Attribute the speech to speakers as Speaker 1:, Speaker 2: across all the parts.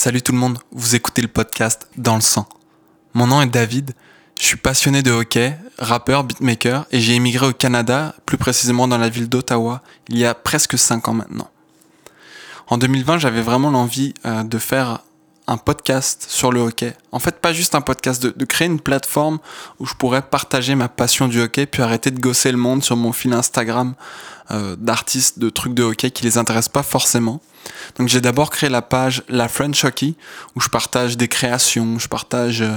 Speaker 1: Salut tout le monde, vous écoutez le podcast Dans le sang. Mon nom est David, je suis passionné de hockey, rappeur, beatmaker et j'ai émigré au Canada, plus précisément dans la ville d'Ottawa, il y a presque 5 ans maintenant. En 2020, j'avais vraiment l'envie euh, de faire un podcast sur le hockey. En fait, pas juste un podcast, de, créer une plateforme où je pourrais partager ma passion du hockey, puis arrêter de gosser le monde sur mon fil Instagram euh, d'artistes, de trucs de hockey qui les intéressent pas forcément. Donc j'ai d'abord créé la page La French Hockey, où je partage des créations, je partage... Euh,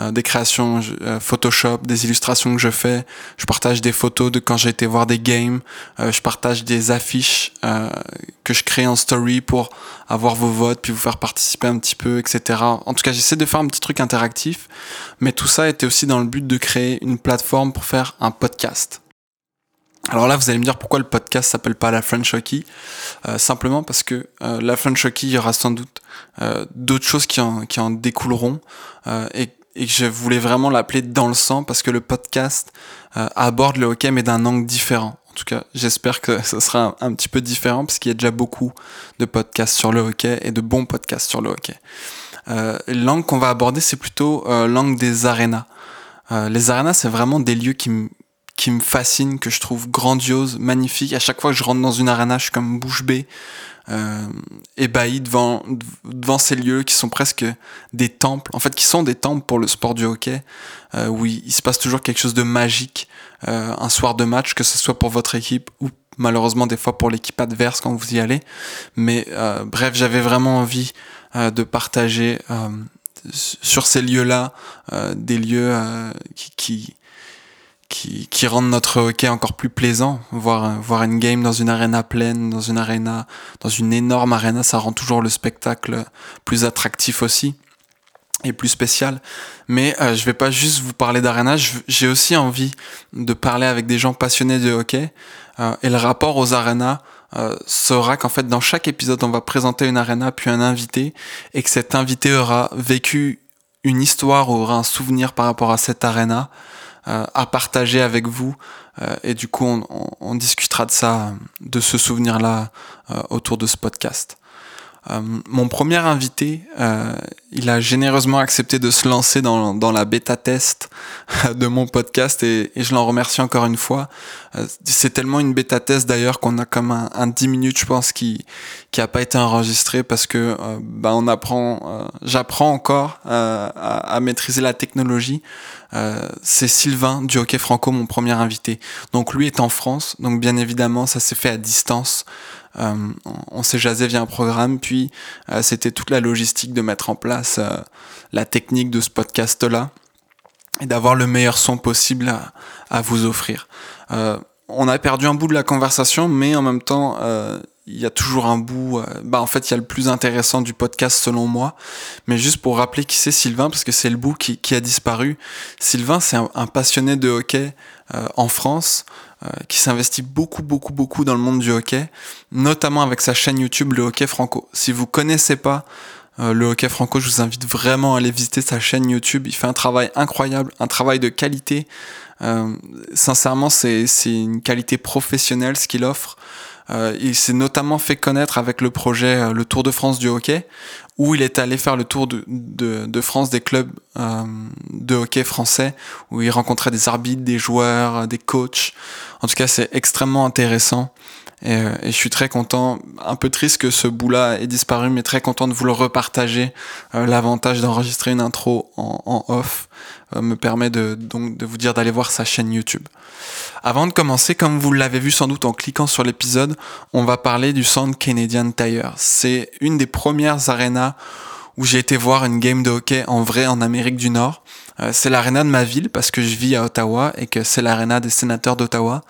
Speaker 1: euh, des créations euh, Photoshop, des illustrations que je fais. Je partage des photos de quand j'ai été voir des games. Euh, je partage des affiches que je crée en story pour avoir vos votes, puis vous faire participer un petit peu, etc. En tout cas, j'essaie de faire un petit truc interactif. Mais tout ça était aussi dans le but de créer une plateforme pour faire un podcast. Alors là, vous allez me dire pourquoi le podcast s'appelle pas la French Hockey. simplement parce que la French Hockey, il y aura sans doute d'autres choses qui en, qui en découleront et et que je voulais vraiment l'appeler dans le sang parce que le podcast euh, aborde le hockey mais d'un angle différent. En tout cas, j'espère que ce sera un, petit peu différent parce qu'il y a déjà beaucoup de podcasts sur le hockey et de bons podcasts sur le hockey. Euh, l'angle qu'on va aborder, c'est plutôt euh, l'angle des arénas. Les arénas, c'est vraiment des lieux qui me qui me fascinent, que je trouve grandioses, magnifiques. À chaque fois que je rentre dans une arena, je suis comme bouche bée euh, ébahi devant, devant ces lieux qui sont presque des temples, en fait qui sont des temples pour le sport du hockey, euh, où il, se passe toujours quelque chose de magique euh, un soir de match, que ce soit pour votre équipe ou malheureusement des fois pour l'équipe adverse quand vous y allez. Mais euh, bref, j'avais vraiment envie euh, de partager sur ces lieux-là des lieux qui, qui qui, qui rendent notre hockey encore plus plaisant. Voir, voir une game dans une arena pleine, dans une arena, dans une énorme arena, ça rend toujours le spectacle plus attractif aussi et plus spécial. Mais euh, je vais pas juste vous parler d'arena, j'ai aussi envie de parler avec des gens passionnés de hockey. Euh, et le rapport aux arenas euh, sera qu'en fait dans chaque épisode on va présenter une arena puis un invité et que cet invité aura vécu une histoire aura un souvenir par rapport à cette arena euh, à partager avec vous. Euh, et du coup, on, discutera de ça, de ce souvenir-là euh, autour de ce podcast. Mon premier invité, il a généreusement accepté de se lancer dans, dans la bêta test de mon podcast et, et je l'en remercie encore une fois. c'est tellement une bêta test d'ailleurs qu'on a comme un, un 10 minutes, je pense, qui qui a pas été enregistré parce que bah, on apprend, j'apprends encore à, maîtriser la technologie. Euh, c'est Sylvain du Hockey Franco, mon premier invité. Donc lui est en France, donc bien évidemment ça s'est fait à distance. Euh, on s'est jasé via un programme, puis euh, c'était toute la logistique de mettre en place la technique de ce podcast-là et d'avoir le meilleur son possible à, vous offrir. on a perdu un bout de la conversation, mais en même temps, il y a toujours un bout, euh, bah en fait il y a le plus intéressant du podcast selon moi. Mais juste pour rappeler qui c'est Sylvain, parce que c'est le bout qui, a disparu. Sylvain c'est un, passionné de hockey euh, en France, euh, qui s'investit beaucoup beaucoup beaucoup dans le monde du hockey, notamment avec sa chaîne YouTube Le Hockey Franco. Si vous connaissez pas le hockey franco, je vous invite vraiment à aller visiter sa chaîne YouTube. Il fait un travail incroyable, un travail de qualité. sincèrement, c'est une qualité professionnelle ce qu'il offre. Euh, il s'est notamment fait connaître avec le projet euh, le Tour de France du hockey, où il est allé faire le tour de, de, de France des clubs euh, de hockey français, où il rencontrait des arbitres, des joueurs, des coachs. En tout cas, c'est extrêmement intéressant. Et, et, je suis très content, un peu triste que ce bout-là ait disparu, mais très content de vous le repartager. L'avantage d'enregistrer une intro en, en off me permet de, donc de vous dire d'aller voir sa chaîne YouTube. Avant de commencer, comme vous l'avez vu sans doute en cliquant sur l'épisode, on va parler du Centre Canadian Tire. C'est une des premières arénas où j'ai été voir une game de hockey en vrai en Amérique du Nord. Euh, c'est l'aréna de ma ville parce que je vis à Ottawa et que c'est l'aréna des sénateurs d'Ottawa.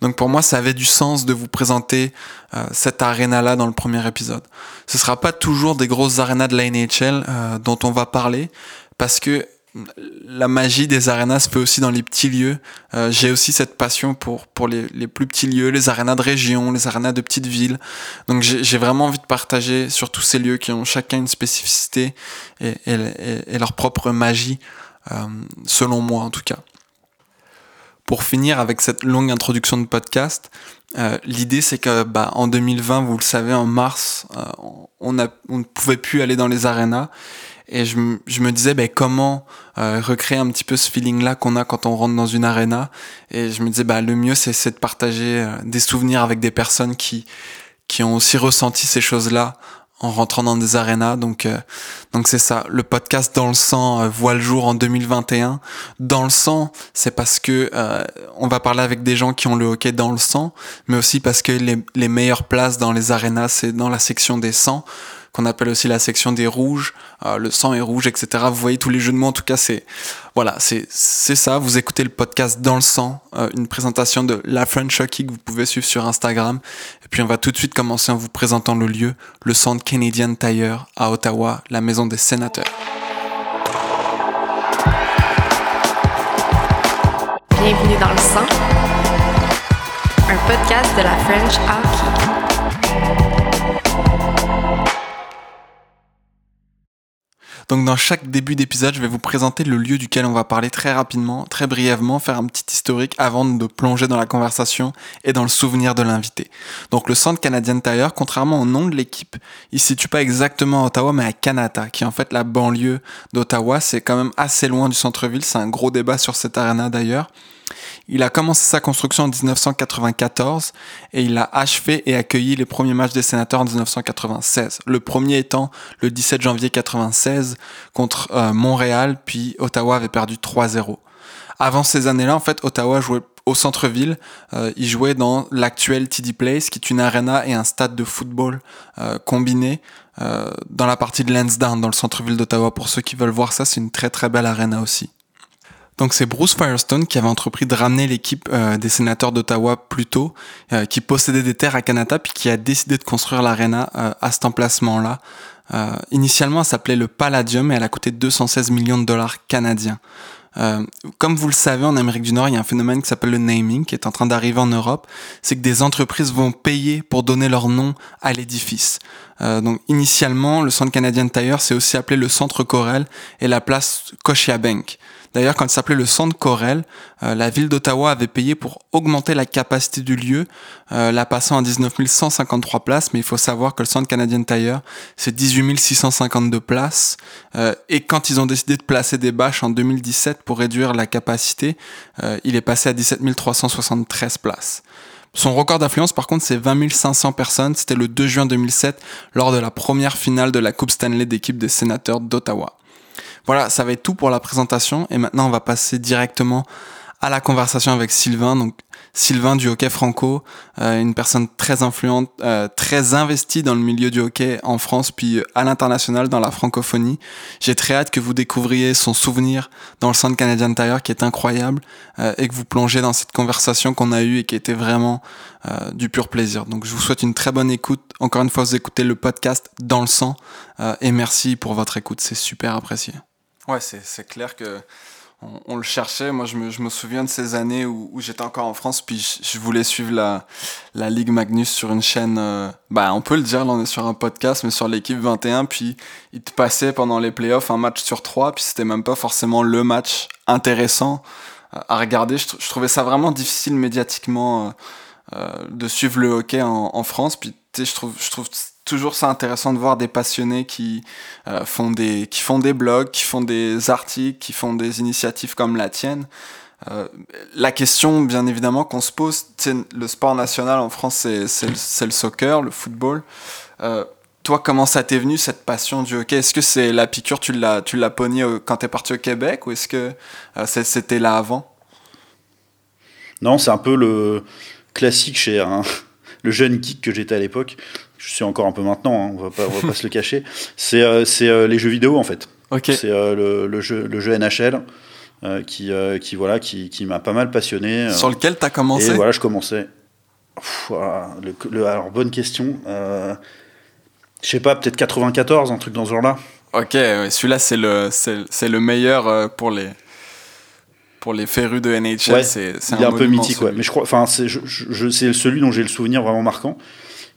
Speaker 1: Donc pour moi, ça avait du sens de vous présenter euh, cette aréna-là dans le premier épisode. Ce sera pas toujours des grosses arénas de la NHL euh, dont on va parler parce que la magie des arénas se fait aussi dans les petits lieux. Euh, j'ai aussi cette passion pour pour les, les, plus petits lieux, les arénas de région, les arénas de petites villes. Donc j'ai vraiment envie de partager sur tous ces lieux qui ont chacun une spécificité et, et, et leur propre magie, euh, selon moi en tout cas. pour finir avec cette longue introduction de podcast, euh, l'idée c'est que bah, en 2020, vous le savez, en mars, euh, on, a, on ne pouvait plus aller dans les arénas. Et je, je me disais, ben, comment euh, recréer un petit peu ce feeling-là qu'on a quand on rentre dans une arena. Et je me disais, bah, le mieux, c'est de partager des souvenirs avec des personnes qui, qui ont aussi ressenti ces choses-là en rentrant dans des arénas. Donc, euh, donc c'est ça. Le podcast Dans le sang euh, voit le jour en 2021. Dans le sang, c'est parce que euh, on va parler avec des gens qui ont le hockey dans le sang, mais aussi parce que les, les meilleures places dans les arénas, c'est dans la section des sangs qu'on appelle aussi la section des rouges, euh, le sang est rouge, etc. Vous voyez tous les jeux de mots, en tout cas, c'est voilà, c'est ça. Vous écoutez le podcast Dans le sang, euh, une présentation de La French Hockey que vous pouvez suivre sur Instagram. Et puis on va tout de suite commencer en vous présentant le lieu, le centre Canadian Tire à Ottawa, la maison des sénateurs.
Speaker 2: Bienvenue dans le sang, un podcast de la French Hockey.
Speaker 1: Donc dans chaque début d'épisode, je vais vous présenter le lieu duquel on va parler très rapidement, très brièvement, faire un petit historique avant de plonger dans la conversation et dans le souvenir de l'invité. Donc le Centre Canadien Tire, contrairement au nom de l'équipe, il se situe pas exactement à Ottawa, mais à Kanata, qui est en fait la banlieue d'Ottawa. C'est quand même assez loin du centre-ville. C'est un gros débat sur cette arena d'ailleurs. Il a commencé sa construction en 1994 et il a achevé et accueilli les premiers matchs des sénateurs en 1996. Le premier étant le 17 janvier 1996 contre euh, Montréal, puis Ottawa avait perdu 3-0. Avant ces années-là, en fait, Ottawa jouait au centre-ville. Euh, il jouait dans l'actuel TD Place, qui est une arena et un stade de football euh, combiné euh, dans la partie de Lansdowne, dans le centre-ville d'Ottawa. Pour ceux qui veulent voir ça, c'est une très très belle arena aussi. Donc c'est Bruce Firestone qui avait entrepris de ramener l'équipe euh, des sénateurs d'Ottawa plus tôt, euh, qui possédait des terres à Canada, puis qui a décidé de construire l'arena euh, à cet emplacement-là. initialement, elle s'appelait le Palladium et elle a coûté 216 millions de dollars canadiens. comme vous le savez, en Amérique du Nord, il y a un phénomène qui s'appelle le naming, qui est en train d'arriver en Europe. C'est que des entreprises vont payer pour donner leur nom à l'édifice. donc, initialement, le Centre canadien de Tire, c'est aussi appelé le Centre Corel et la place Scotiabank. D'ailleurs, quand il s'appelait le Centre Corel, euh, la ville d'Ottawa avait payé pour augmenter la capacité du lieu, euh, la passant à 19 153 places, mais il faut savoir que le Centre Canadian Tire, c'est 18 652 places. Euh, et quand ils ont décidé de placer des bâches en 2017 pour réduire la capacité, il est passé à 17 373 places. Son record d'affluence, par contre, c'est 20 500 personnes. C'était le 2 juin 2007, lors de la première finale de la Coupe Stanley d'équipe des sénateurs d'Ottawa. Voilà, ça va être tout pour la présentation. Et maintenant, on va passer directement à la conversation avec Sylvain. Donc, Sylvain du hockey franco, euh, une personne très influente, euh, très investie dans le milieu du hockey en France, puis à l'international dans la francophonie. J'ai très hâte que vous découvriez son souvenir dans le centre canadien intérieur qui est incroyable euh, et que vous plongez dans cette conversation qu'on a eue et qui était vraiment du pur plaisir. Donc je vous souhaite une très bonne écoute. Encore une fois, vous écoutez le podcast dans le sang et merci pour votre écoute, c'est super apprécié. Ouais, c'est clair que on, le cherchait. Moi, je me, je me, souviens de ces années où, j'étais encore en France, puis je, voulais suivre la, la Ligue Magnus sur une chaîne. Euh, bah, on peut le dire, là, on est sur un podcast, mais sur l'équipe 21, puis il te passait pendant les playoffs un match sur trois, puis c'était même pas forcément le match intéressant à regarder. Je, trouvais ça vraiment difficile médiatiquement euh, euh, de suivre le hockey en, en France, puis je trouve, je trouve toujours ça intéressant de voir des passionnés qui euh, font des qui font des blogs, qui font des articles, qui font des initiatives comme la tienne. Euh, la question, bien évidemment, qu'on se pose, le sport national en France, c'est le soccer, le football. Euh, toi, comment ça t'est venu cette passion du hockey? Est-ce que c'est la piqûre, tu l'as tu l'as pogné quand t'es parti au Québec, ou est-ce que c'était là avant?
Speaker 3: Non, c'est un peu le classique chez un, le jeune geek que j'étais à l'époque je suis encore un peu maintenant, hein, on va pas, va pas se le cacher. C'est euh, euh, les jeux vidéo en fait. C'est euh, le, le, jeu, le jeu NHL qui, qui, voilà, qui, qui m'a pas mal passionné.
Speaker 1: Sur lequel tu as commencé
Speaker 3: Et voilà, je commençais. le, alors, bonne question. je sais pas, peut-être 94, un truc dans ce genre-là.
Speaker 1: Ok, celui-là, c'est le, c'est, le meilleur pour les pour les férus de NHL, c'est,
Speaker 3: il est un, peu mythique, ouais. Mais je crois, enfin, c'est, je, je, c'est celui dont j'ai le souvenir vraiment marquant.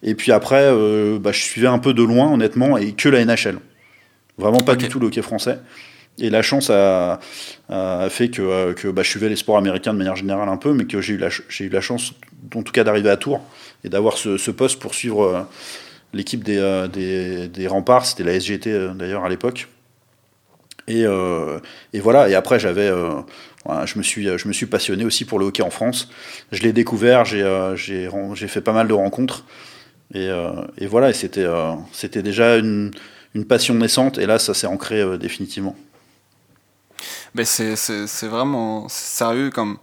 Speaker 3: Et puis après, euh, bah, je suivais un peu de loin, honnêtement, et que la NHL. Vraiment pas du tout le hockey français. Et la chance a, fait que, que bah, je suivais les sports américains de manière générale un peu, mais que j'ai eu, la, eu la chance, en tout cas, d'arriver à Tours et d'avoir ce, ce, poste pour suivre l'équipe des, des, des, remparts. C'était la SGT d'ailleurs à l'époque. Et, et, voilà, et après j'avais je, me suis, je me suis passionné aussi pour le hockey en France. Je l'ai découvert, j'ai euh, fait pas mal de rencontres. Et, euh, et voilà, et c'était euh, c'était déjà une, passion naissante. Et là, ça s'est ancré définitivement.
Speaker 1: Mais c'est vraiment sérieux comme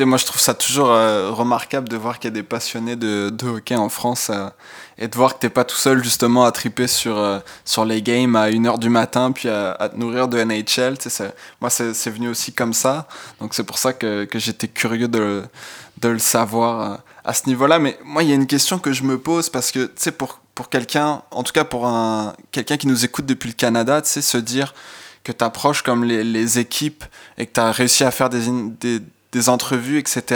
Speaker 1: moi je trouve ça toujours euh, remarquable de voir qu'il y a des passionnés de, de hockey en France euh, et de voir que t'es pas tout seul justement à triper sur, euh, sur les games à 1h du matin puis à, à te nourrir de NHL. Moi c'est venu aussi comme ça, donc c'est pour ça que, que j'étais curieux de, de le savoir à ce niveau-là. Mais moi il y a une question que je me pose parce que tu sais, pour, pour quelqu'un, en tout cas pour un, quelqu'un qui nous écoute depuis le Canada, tu sais, se dire que tu approches comme les, les, équipes et que tu as réussi à faire des, des des entrevues, etc. Tu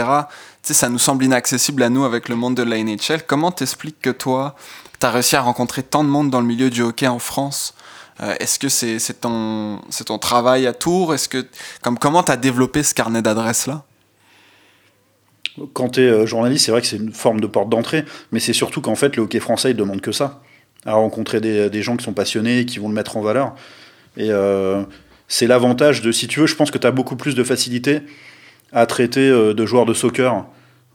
Speaker 1: sais, ça nous semble inaccessible à nous avec le monde de la NHL. Comment t'expliques que toi, tu as réussi à rencontrer tant de monde dans le milieu du hockey en France? Euh, Est-ce que c'est ton, ton travail à Tours? Est-ce que, comme, Comment tu as développé ce carnet d'adresses-là?
Speaker 3: Quand tu es euh, journaliste, c'est vrai que c'est une forme de porte d'entrée, mais c'est surtout qu'en fait, le hockey français, il demande que ça. À rencontrer des, des, gens qui sont passionnés et qui vont le mettre en valeur. Et euh, c'est l'avantage de, si tu veux, je pense que tu as beaucoup plus de facilité à traiter euh, de joueurs de soccer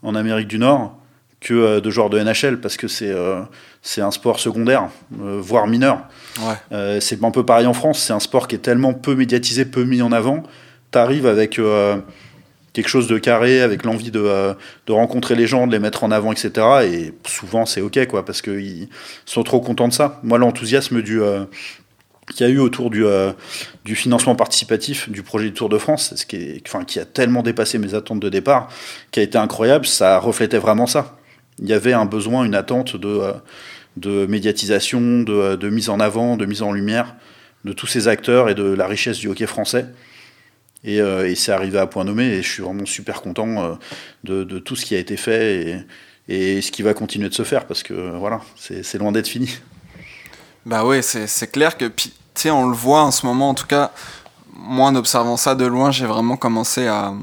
Speaker 3: en Amérique du Nord que euh, de joueurs de NHL parce que c'est c'est un sport secondaire, voire mineur. c'est un peu pareil en France, c'est un sport qui est tellement peu médiatisé, peu mis en avant. Tu arrives avec quelque chose de carré, avec l'envie de, de, rencontrer les gens, de les mettre en avant, etc. Et souvent c'est ok quoi, parce qu'ils sont trop contents de ça. Moi l'enthousiasme du, qu'il y a eu autour du, euh, du financement participatif du projet du Tour de France, ce qui, enfin, qui a tellement dépassé mes attentes de départ, qui a été incroyable, ça reflétait vraiment ça. Il y avait un besoin, une attente de, euh, médiatisation, euh, de, mise en avant, de mise en lumière de tous ces acteurs et de la richesse du hockey français. Et, et c'est arrivé à point nommé et je suis vraiment super content de, de, tout ce qui a été fait et, ce qui va continuer de se faire parce que voilà, c'est loin d'être fini.
Speaker 1: Bah oui, c'est clair que tu sais, on le voit en ce moment, en tout cas, moi en observant ça de loin, j'ai vraiment commencé à,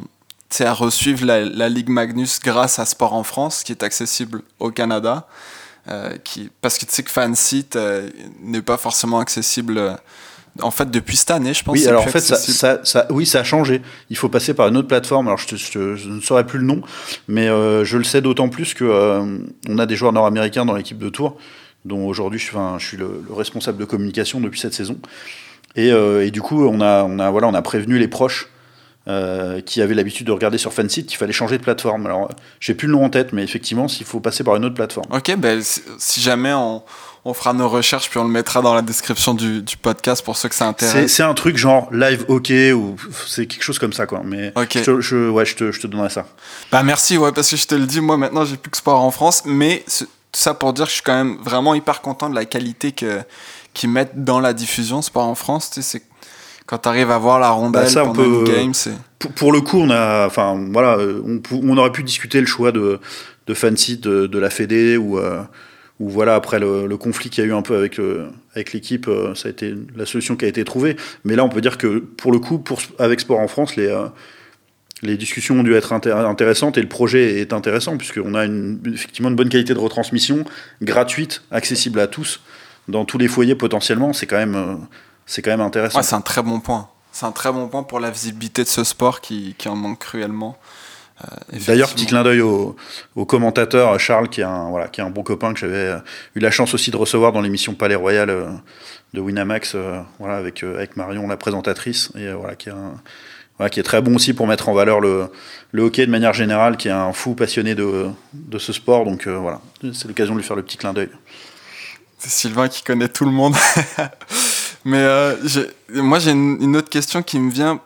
Speaker 1: à la, la, Ligue Magnus grâce à Sport en France, qui est accessible au Canada. Euh, qui, parce que tu sais que Fansite euh, n'est pas forcément accessible. Euh, en fait, depuis cette année, je pense.
Speaker 3: Oui, alors en fait, ça, ça, ça, oui, ça a changé. Il faut passer par une autre plateforme. Alors, je, je, ne saurais plus le nom, mais je le sais d'autant plus que on a des joueurs nord-américains dans l'équipe de Tours dont aujourd'hui je, je, suis le, responsable de communication depuis cette saison. Et, euh, et, du coup, on a, on, a, voilà, on a prévenu les proches euh, qui avaient l'habitude de regarder sur Fanseat qu'il fallait changer de plateforme. Alors, j'ai plus le nom en tête, mais effectivement, s'il faut passer par une autre plateforme.
Speaker 1: Ok, ben, si jamais on, on, fera nos recherches, puis on le mettra dans la description du, du podcast pour ceux que ça intéresse.
Speaker 3: C'est un truc genre live OK ou c'est quelque chose comme ça, quoi. Mais je, je, ouais, je te, je te donnerai ça.
Speaker 1: Bah, merci, ouais, parce que je te le dis, moi maintenant, j'ai plus que sport en France, mais tout ça pour dire que je suis quand même vraiment hyper content de la qualité que qu'ils mettent dans la diffusion sport en France. Tu sais, quand tu arrives à voir la rondelle bah, ça, pendant une game, c'est.
Speaker 3: Pour, le coup, on a, enfin voilà, on, on, aurait pu discuter le choix de de fancy de, de la Fédé ou euh, ou voilà après le, conflit qu'il y a eu un peu avec euh, avec l'équipe, euh, ça a été la solution qui a été trouvée. Mais là, on peut dire que pour le coup, pour avec Sport en France, les les discussions ont dû être intéressantes et le projet est intéressant puisqu'on a effectivement une bonne qualité de retransmission, gratuite, accessible à tous, dans tous les foyers potentiellement. C'est quand même, euh, c'est quand même intéressant.
Speaker 1: C'est un très bon point. C'est un très bon point pour la visibilité de ce sport qui, qui en manque cruellement.
Speaker 3: Euh, D'ailleurs, petit clin d'œil au, au, commentateur Charles, qui est, un, voilà, qui est un bon copain que j'avais euh, eu la chance aussi de recevoir dans l'émission Palais Royal de Winamax, voilà, avec, avec Marion, la présentatrice, et voilà, qui est un, qui est très bon aussi pour mettre en valeur le, le, hockey de manière générale, qui est un fou passionné de, de ce sport. Donc euh, voilà, c'est l'occasion de lui faire le petit clin d'œil.
Speaker 1: C'est Sylvain qui connaît tout le monde. Mais euh, moi, j'ai une, autre question qui me vient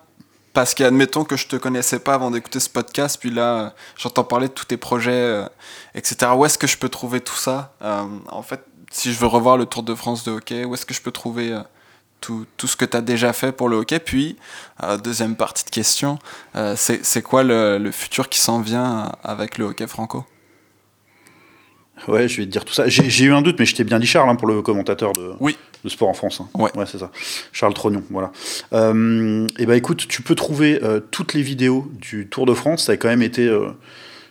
Speaker 1: parce qu'admettons que je te connaissais pas avant d'écouter ce podcast, puis là, j'entends parler de tous tes projets, euh, etc. Où est-ce que je peux trouver tout ça En fait, si je veux revoir le Tour de France de hockey, où est-ce que je peux trouver tout, tout, ce que tu as déjà fait pour le hockey? Puis, euh, deuxième partie de question, euh, c'est quoi le, le, futur qui s'en vient avec le hockey franco?
Speaker 3: Ouais, je vais te dire tout ça. J'ai eu un doute, mais je t'ai bien dit Charles hein, pour le commentateur de,
Speaker 1: oui.
Speaker 3: De sport en France. hein.
Speaker 1: Ouais.
Speaker 3: c'est ça. Charles Trognon, voilà. Euh, et ben écoute, tu peux trouver euh, toutes les vidéos du Tour de France. Ça a quand même été euh,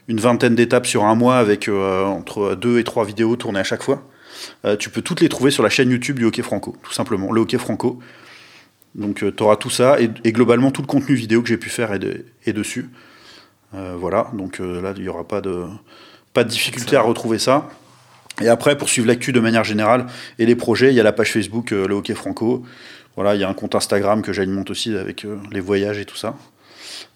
Speaker 3: une vingtaine d'étapes sur un mois avec entre deux et trois vidéos tournées à chaque fois. Tu peux toutes les trouver sur la chaîne YouTube du Hockey Franco, tout simplement. Le Hockey Franco. Donc tu auras tout ça et, et globalement tout le contenu vidéo que j'ai pu faire est, de- est dessus. Voilà, donc là il n'y aura pas de, pas de difficulté à retrouver ça. Et après, pour suivre l'actu de manière générale et les projets, il y a la page Facebook euh, Le Hockey Franco. Voilà, il y a un compte Instagram que j'alimente aussi avec euh, les voyages et tout ça.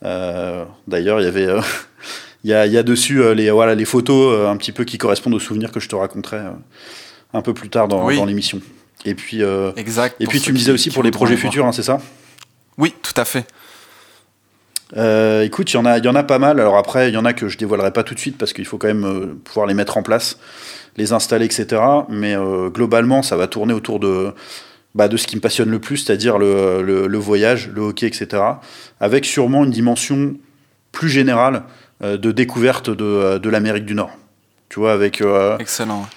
Speaker 3: Euh, D'ailleurs, il y avait, il y, a, il y a dessus les, voilà, les photos un petit peu qui correspondent aux souvenirs que je te raconterai un peu plus tard dans,
Speaker 1: Oui.
Speaker 3: dans l'émission. Et puis,
Speaker 1: Exact.
Speaker 3: et puis tu me disais aussi pour les projets futurs, hein, c'est ça?
Speaker 1: Oui, tout à fait.
Speaker 3: Euh, écoute, il y, en a- y en a pas mal. Alors après, il y en a que je dévoilerai pas tout de suite parce qu'il faut quand même euh, pouvoir les mettre en place, les installer, etc. Mais euh, globalement, ça va tourner autour de, bah, de ce qui me passionne le plus, c'est-à-dire le, le- le voyage, le hockey, etc. Avec sûrement une dimension plus générale euh, de découverte de, euh, de l'Amérique du Nord. Tu vois, avec euh,
Speaker 1: Excellent.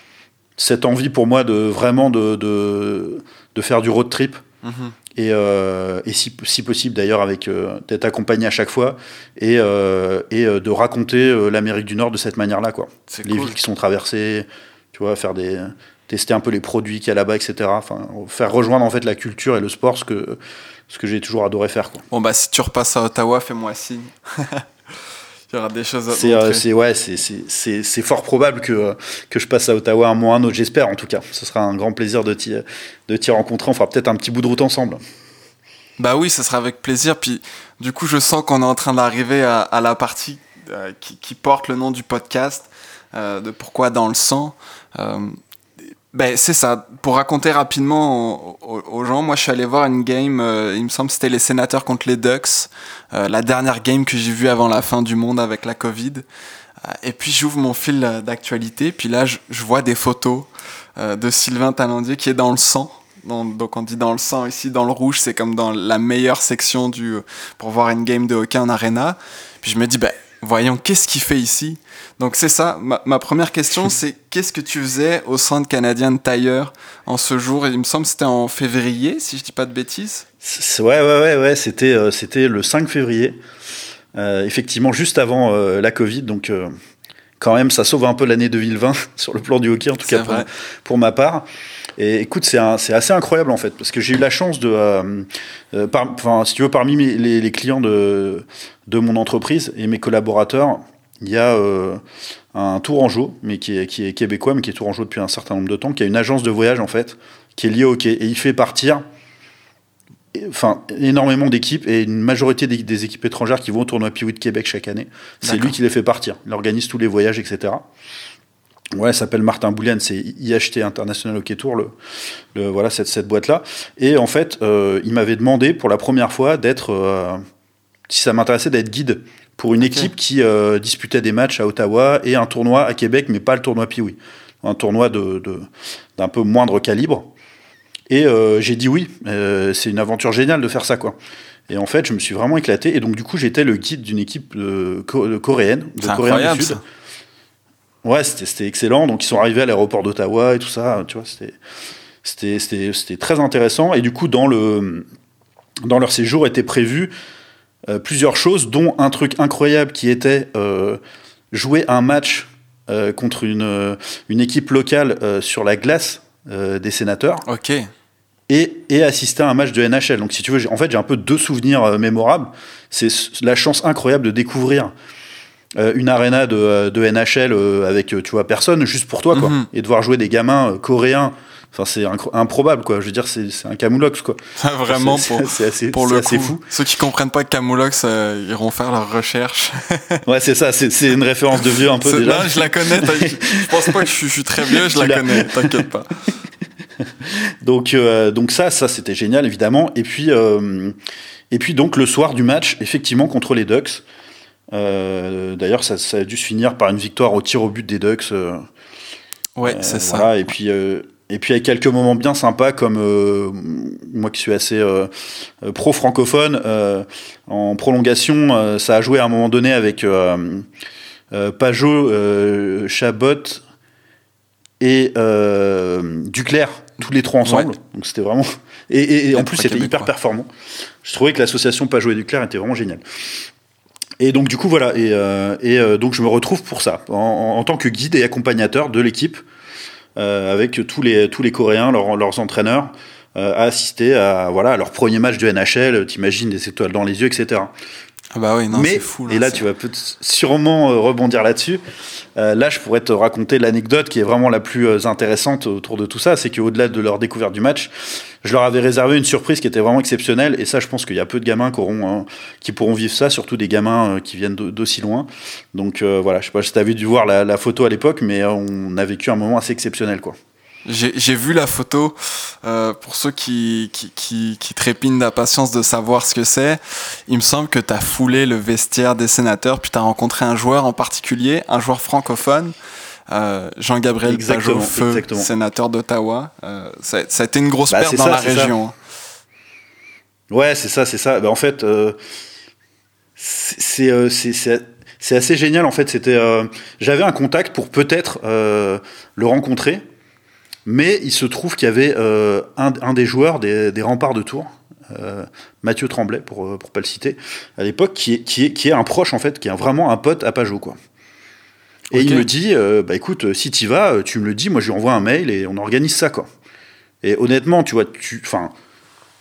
Speaker 3: cette envie pour moi de vraiment de, de, de faire du road trip
Speaker 1: Mhm.
Speaker 3: et, euh, et si, si possible d'ailleurs avec euh, d'être accompagné à chaque fois et, euh, et de raconter l'Amérique du Nord de cette manière-là quoi. Les
Speaker 1: cool.
Speaker 3: villes qui sont traversées, tu vois, faire des tester un peu les produits qu'il y a là-bas, etc. Enfin, faire rejoindre en fait la culture et le sport, ce que ce que j'ai toujours adoré faire quoi.
Speaker 1: Bon, bah, si tu repasses à Ottawa, fais-moi signe. Il y aura des choses à
Speaker 3: C'est euh, c'est- ouais, c'est- c'est c'est- fort probable que, que je passe à Ottawa un mois ou un autre, j'espère en tout cas. Ce sera un grand plaisir de t'y de t'y rencontrer. On fera peut-être un petit bout de route ensemble.
Speaker 1: Bah oui, ce sera avec plaisir. Puis, du coup, je sens qu'on est en train d'arriver à, à la partie euh, qui, qui porte le nom du podcast, euh, de Pourquoi dans le sang. Euh, ben, c'est ça. Pour raconter rapidement aux, gens, moi, je suis allé voir une game, euh, il me semble c'était les sénateurs contre les Ducks, euh, la dernière game que j'ai vue avant la fin du monde avec la Covid. Et puis, j'ouvre mon fil d'actualité, puis là, je, vois des photos de Sylvain Talandier qui est dans le sang. Donc on dit dans le sang ici, dans le rouge, c'est comme dans la meilleure section du pour voir une game de hockey en arena. Puis je me dis, ben voyons, qu'est-ce qu'il fait ici Donc c'est ça, ma, ma première question, c'est qu'est-ce que tu faisais au centre canadien de Tailleur en ce jour? Il me semble que c'était en février, si je dis pas de bêtises.
Speaker 3: Ouais, ouais, ouais, ouais. C'était euh, c'était le 5 février. Euh, effectivement, juste avant euh, la Covid. Donc, quand même, ça sauve un peu l'année 2020 sur le plan du hockey, en tout cas pour, pour ma part. Et écoute, c'est assez incroyable en fait, parce que j'ai eu la chance de, euh, euh, par- enfin, si tu veux, parmi mes- les, les clients de, de mon entreprise et mes collaborateurs, il y a euh, un Tourangeau, mais qui est, qui est québécois, mais qui est Tourangeau depuis un certain nombre de temps, qui a une agence de voyage en fait, qui est liée au hockey, et il fait partir enfin énormément d'équipes et une majorité des, des équipes étrangères qui vont au tournoi Piwi de Québec chaque année. C'est lui qui les fait partir. Il organise tous les voyages, etc. Ouais, il s'appelle Martin Boulian, c'est IHT International Hockey Tour, le, le- voilà cette, cette boîte-là. Et en fait, euh, il m'avait demandé pour la première fois d'être, euh, si ça m'intéressait, d'être guide pour une équipe qui euh, disputait des matchs à Ottawa et un tournoi à Québec, mais pas le tournoi Piwi, un tournoi de, de- d'un peu moindre calibre. Et euh, j'ai dit oui, euh, c'est une aventure géniale de faire ça, quoi. Et en fait, je me suis vraiment éclaté. Et donc, du coup, j'étais le guide d'une équipe euh, coréenne, de
Speaker 1: C'est
Speaker 3: Corée
Speaker 1: incroyable
Speaker 3: du Sud.
Speaker 1: ça.
Speaker 3: Ouais, c'était excellent. Donc, ils sont arrivés à l'aéroport d'Ottawa et tout ça. Tu vois, c'était- très intéressant. Et du coup, dans, le, dans leur séjour étaient prévues euh, plusieurs choses, dont un truc incroyable qui était euh, jouer un match euh, contre une, une équipe locale sur la glace des sénateurs
Speaker 1: Ok.
Speaker 3: et, et assister à un match de NHL. Donc, si tu veux, en fait, j'ai un peu deux souvenirs mémorables. C'est la chance incroyable de découvrir euh, une arena de, euh, de NHL euh, avec, euh, tu vois, personne, juste pour toi, quoi.
Speaker 1: Mhm.
Speaker 3: Et de voir jouer des gamins euh, coréens. Enfin, c'est improbable, quoi. Je veux dire, c'est c'est un camoulox, quoi.
Speaker 1: Vraiment
Speaker 3: C'est-
Speaker 1: pour,
Speaker 3: c'est assez,
Speaker 1: pour le
Speaker 3: assez
Speaker 1: coup.
Speaker 3: fou.
Speaker 1: Ceux qui comprennent pas Camoulox euh, iront faire leurs recherches.
Speaker 3: Ouais, c'est ça. C'est c'est une référence de vieux un peu déjà.
Speaker 1: non, je la connais. Je pense pas que je suis, je suis très vieux, je la connais. T'inquiète pas.
Speaker 3: Donc, euh, donc ça, ça c'était génial évidemment. Et puis, euh, et puis donc le soir du match, effectivement contre les Ducks. Euh, D'ailleurs, ça, ça a dû se finir par une victoire au tir au but des Ducks. euh,
Speaker 1: Ouais,
Speaker 3: euh,
Speaker 1: c'est ça.
Speaker 3: Et puis, et puis avec quelques moments bien sympas comme euh, moi qui suis assez euh, pro-francophone, euh, en prolongation, ça a joué à un moment donné avec Pajot, Chabot et Duclerc tous les trois ensemble. Donc c'était vraiment. Et, en plus, c'était hyper performant. Je trouvais que l'association Pas jouer du clair était vraiment géniale. Et donc, du coup, voilà. Et, euh, et euh, donc, je me retrouve pour ça, en, tant que guide et accompagnateur de l'équipe, euh, avec tous les, tous les Coréens, leurs entraîneurs, à assister à, voilà, à leur premier match de NHL. T'imagines des étoiles dans les yeux, etc.
Speaker 1: Ah bah oui, non,
Speaker 3: Mais,
Speaker 1: fou,
Speaker 3: et là, tu vas sûrement euh, rebondir là-dessus. Euh, là, je pourrais te raconter l'anecdote qui est vraiment la plus euh, intéressante autour de tout ça. C'est qu'au-delà de leur découverte du match, je leur avais réservé une surprise qui était vraiment exceptionnelle. Et ça, je pense qu'il y a peu de gamins qui, hein, pourront vivre ça, surtout des gamins qui viennent d'aussi loin. Donc voilà, je sais pas si tu avais dû voir la, photo à l'époque, mais on a vécu un moment assez exceptionnel. quoi.
Speaker 1: J'ai vu la photo. Euh, pour ceux qui, qui trépignent d'impatience de savoir ce que c'est, il me semble que tu as foulé le vestiaire des sénateurs, puis tu as rencontré un joueur en particulier, un joueur francophone, euh, Jean-Gabriel feu, sénateur d'Ottawa. Euh, ça, ça, a été une grosse bah, perte dans la région.
Speaker 3: Ouais, c'est ça, c'est ça. Bah, en fait, euh, c'est assez génial. En fait, c'était, j'avais un contact pour peut-être le rencontrer. Mais il se trouve qu'il y avait un, des joueurs des, remparts de Tours, euh, Mathieu Tremblay, pour ne euh, pas le citer, à l'époque, qui est, qui, est, qui est un proche, en fait, qui est vraiment un pote à Pajot, quoi. Et il me dit, bah écoute, si tu vas, tu me le dis, moi je lui envoie un mail et on organise ça, quoi. Et honnêtement, tu vois, tu, enfin,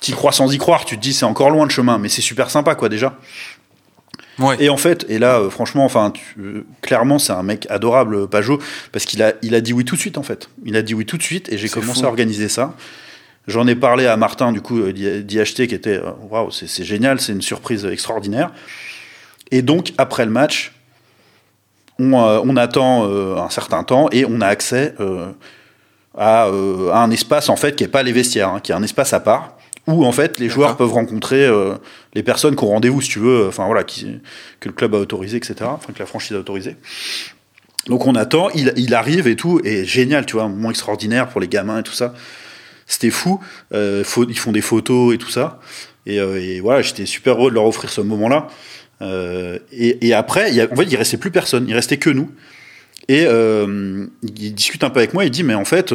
Speaker 3: y crois sans y croire, tu te dis c'est encore loin de chemin, mais c'est super sympa, quoi, déjà. Et en fait, et là, euh, franchement, enfin, euh, clairement, c'est un mec adorable, Pajot, parce qu'il a, il a dit oui tout de suite, en fait. Il a dit oui tout de suite, et j'ai commencé à organiser ça. J'en ai parlé à Martin, du coup, euh, d'IHT, qui était, waouh, c'est génial, c'est une surprise extraordinaire. Et donc, après le match, on, on attend un certain temps et on a accès à, un espace, en fait, qui n'est pas les vestiaires, hein, qui est un espace à part où en fait les joueurs peuvent rencontrer euh, les personnes qui ont rendez-vous, si tu veux, enfin voilà, qui, que le club a autorisé, etc., enfin que la franchise a autorisé. Donc on attend, il, il, arrive et tout, et génial, tu vois, un moment extraordinaire pour les gamins et tout ça. C'était fou. Euh, ils font des photos et tout ça. Et, euh, et voilà, j'étais super heureux de leur offrir ce moment-là. Euh, et, et, après, il en fait, il restait plus personne, il restait que nous. Et il discute un peu avec moi, il dit, mais en fait,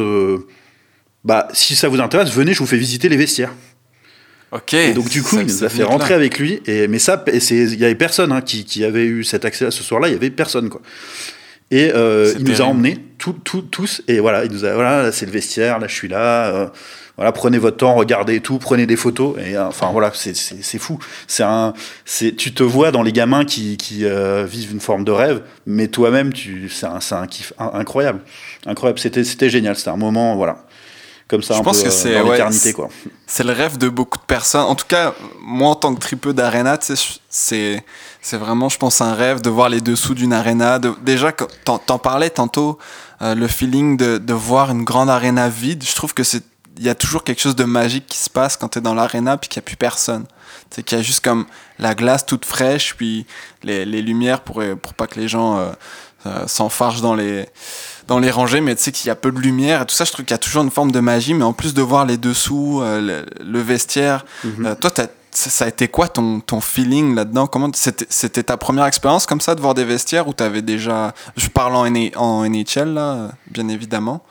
Speaker 3: bah, si ça vous intéresse, venez, je vous fais visiter les vestiaires.
Speaker 1: Ok.
Speaker 3: Et donc du coup, il nous a fait rentrer avec lui. Et mais ça, il y avait personne hein, qui, qui, avait eu cet accès à ce soir-là. Il y avait personne quoi. Et euh, il nous a emmenés tout, tout, tous. Et voilà, il nous a voilà, c'est le vestiaire. Là, je suis là. Euh, voilà, prenez votre temps, regardez tout, prenez des photos. Et euh, enfin voilà, c'est fou. C'est un, c'est tu te vois dans les gamins qui, qui euh, vivent une forme de rêve, mais toi-même, tu, c'est un, un kiff incroyable, incroyable. C'était, c'était génial. C'était un moment, voilà comme ça je un pense peu, que c'est l'éternité quoi.
Speaker 1: C'est le rêve de beaucoup de personnes. En tout cas, moi en tant que tripeux d'arena, c'est c'est vraiment je pense un rêve de voir les dessous d'une arena. De, déjà t'en, t'en parlais tantôt euh, le feeling de, de voir une grande arena vide, je trouve que c'est il y a toujours quelque chose de magique qui se passe quand tu es dans l'arena puis qu'il n'y a plus personne. C'est qu'il y a juste comme la glace toute fraîche puis les, les lumières pour pour pas que les gens euh, euh, s'enfargent dans les dans les rangées, mais tu sais qu'il y a peu de lumière et tout ça. Je trouve qu'il y a toujours une forme de magie, mais en plus de voir les dessous, euh, le, vestiaire, mhm. euh, toi, ça a été quoi ton, ton feeling là-dedans? Comment c'était ta première expérience comme ça de voir des vestiaires ou t'avais déjà Je parle en, en NHL là, bien évidemment.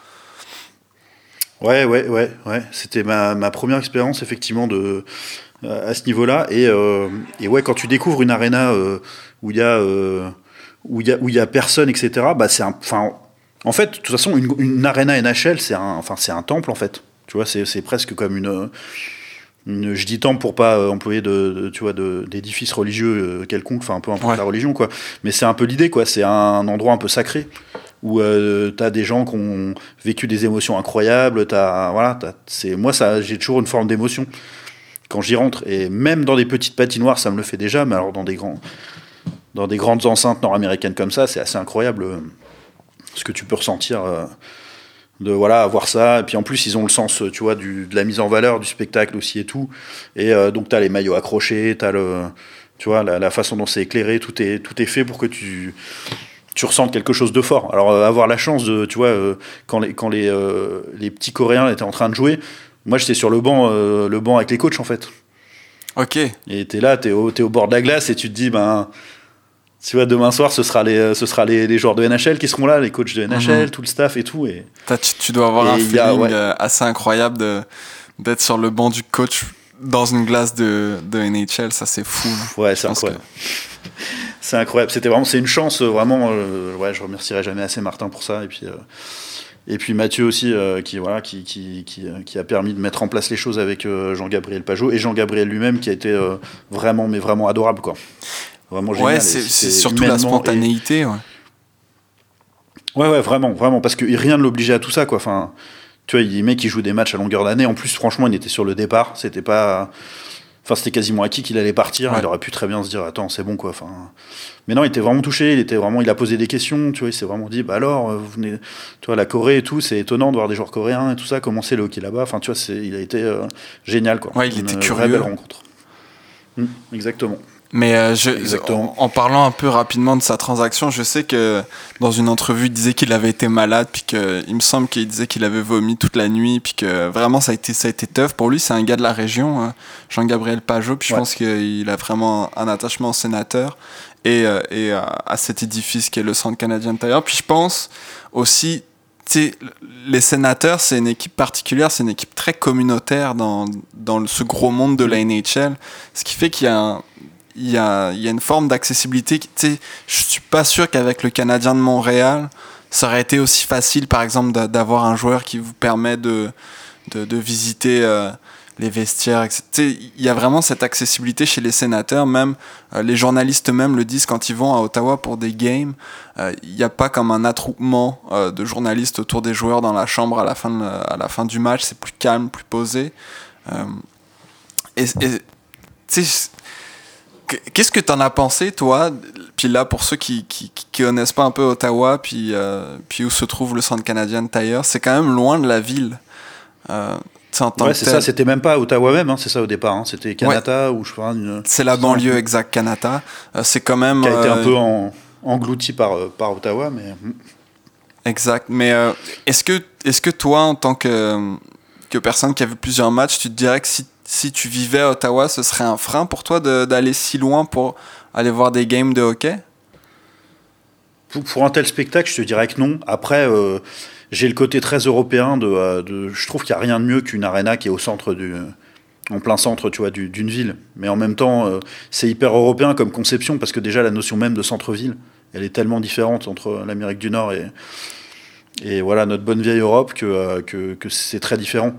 Speaker 3: Ouais, ouais, ouais, ouais. C'était ma, ma, première expérience effectivement de euh, à ce niveau-là et, et, ouais, quand tu découvres une arena où il y a où il y a où il y a personne, etc. Bah c'est enfin en fait, de toute façon, une, une arena NHL, c'est un, enfin, c'est un temple, en fait. Tu vois, c'est presque comme une, une, Je dis temple pour pas euh, employer de, tu vois, d'édifice religieux euh, quelconque, enfin, un peu importe la religion, quoi. Mais c'est un peu l'idée, quoi. C'est un endroit un peu sacré où euh, tu as des gens qui ont vécu des émotions incroyables. As, voilà, c'est moi, j'ai toujours une forme d'émotion quand j'y rentre. Et même dans des petites patinoires, ça me le fait déjà, mais alors dans des, grands, dans des grandes enceintes nord-américaines comme ça, c'est assez incroyable ce que tu peux ressentir euh, de voilà avoir ça et puis en plus ils ont le sens tu vois de la mise en valeur du spectacle aussi et tout et euh, donc tu as les maillots accrochés tu as le tu vois la, façon dont c'est éclairé tout est fait pour que tu tu ressentes quelque chose de fort alors euh, avoir la chance de tu vois quand les quand les les petits coréens étaient en train de jouer moi j'étais sur le banc le banc avec les coachs en fait
Speaker 1: ok
Speaker 3: et t'es là t'es au, es au bord de la glace et tu te dis ben tu vois, demain soir, ce sera les, ce sera les, les joueurs de NHL qui seront là, les coachs de NHL,
Speaker 1: Mhm.
Speaker 3: tout le staff et tout. Et
Speaker 1: Tu, tu dois avoir un
Speaker 3: a-
Speaker 1: feeling
Speaker 3: ouais.
Speaker 1: euh, assez incroyable de d'être sur le banc du coach dans une glace de, de NHL, ça c'est fou.
Speaker 3: ouais, c'est incroyable. C'est incroyable. C'était vraiment, c'est une chance, euh, vraiment. euh, ouais, je remercierai jamais assez Martin pour ça. Et puis, euh, et puis Mathieu aussi, euh, qui, voilà, qui, qui, qui, qui a permis de mettre en place les choses avec Jean-Gabriel Pajot et Jean-Gabriel lui-même, qui a été vraiment, mais vraiment adorable, quoi. Vraiment génial.
Speaker 1: Ouais,
Speaker 3: c'est
Speaker 1: surtout la
Speaker 3: humainement et-
Speaker 1: spontanéité. Ouais.
Speaker 3: Ouais, ouais, vraiment, vraiment, parce que rien ne l'obligeait à tout ça, quoi. Enfin, tu vois, il y a des mecs qui jouent des matchs à longueur d'année. En plus, franchement, il était sur le départ. C'était pas. Enfin, c'était quasiment acquis qu'il allait partir.
Speaker 1: Ouais.
Speaker 3: Il aurait pu très bien se dire, attends, c'est bon, quoi. Enfin, mais non, il était vraiment touché. Il était vraiment, il a posé des questions. Tu vois, il s'est vraiment dit, bah alors, euh, vous venez, tu vois, la Corée et tout, c'est étonnant de voir des joueurs coréens et tout ça. Comment c'est le hockey là-bas Enfin, tu vois, c'est, il a été euh, génial, quoi.
Speaker 1: Ouais, il
Speaker 3: Une
Speaker 1: était curieux.
Speaker 3: belle rencontre. Mm, exactement.
Speaker 1: Mais euh, je. En, en parlant un peu rapidement de sa transaction, je sais que dans une entrevue, il disait qu'il avait été malade, puis que il me semble qu'il disait qu'il avait vomi toute la nuit, puis que vraiment ça a été ça a été tough pour lui. C'est un gars de la région, hein, Jean-Gabriel Pajot, puis je
Speaker 3: Ouais.
Speaker 1: pense qu'il a vraiment un attachement au sénateur et, euh, et à, à cet édifice qui est le Centre canadien de Tire. Puis je pense aussi, les sénateurs, c'est une équipe particulière, c'est une équipe très communautaire dans, dans ce gros monde de la NHL, ce qui fait qu'il y a un- il y a, y a une forme d'accessibilité. je suis pas sûr qu'avec le Canadien de Montréal, ça aurait été aussi facile, par exemple, d'a- d'avoir un joueur qui vous permet de, de, visiter euh, les vestiaires. il y a vraiment cette accessibilité chez les sénateurs. Même euh, les journalistes eux-mêmes le disent quand ils vont à Ottawa pour des games. euh, Il n'y a pas comme un attroupement euh, de journalistes autour des joueurs dans la chambre à la fin, à la fin du match. C'est plus calme, plus posé. Euh, et, et Qu'est-ce que t'en as pensé, toi? Puis là, pour ceux qui, qui, qui connaissent pas un peu Ottawa, puis, euh, puis où se trouve le centre canadien de Tailleur, c'est quand même loin de la ville. Euh,
Speaker 3: Ouais, c'est ça. C'était même pas Ottawa même. hein, c'est ça au départ. hein, c'était Canada ou je sais pas. Une,
Speaker 1: C'est la banlieue exact Canada. Euh, c'est quand même.
Speaker 3: qui a été un peu en- englouti par, par Ottawa, mais. mm.
Speaker 1: Exact. Mais est-ce que, est que toi, en tant que, que personne qui a vu plusieurs matchs, tu te dirais que si, si tu vivais à Ottawa, ce serait un frein pour toi d'aller si loin pour aller voir des games de hockey?
Speaker 3: Pour, un tel spectacle, je te dirais que non. Après, euh, j'ai le côté très européen de. euh, je trouve qu'il n'y a rien de mieux qu'une arena qui est au centre du. En plein centre, tu vois, du- d'une ville. Mais en même temps, euh, c'est hyper européen comme conception parce que déjà la notion même de centre-ville, elle est tellement différente entre l'Amérique du Nord et, et voilà notre bonne vieille Europe que, que c'est très différent.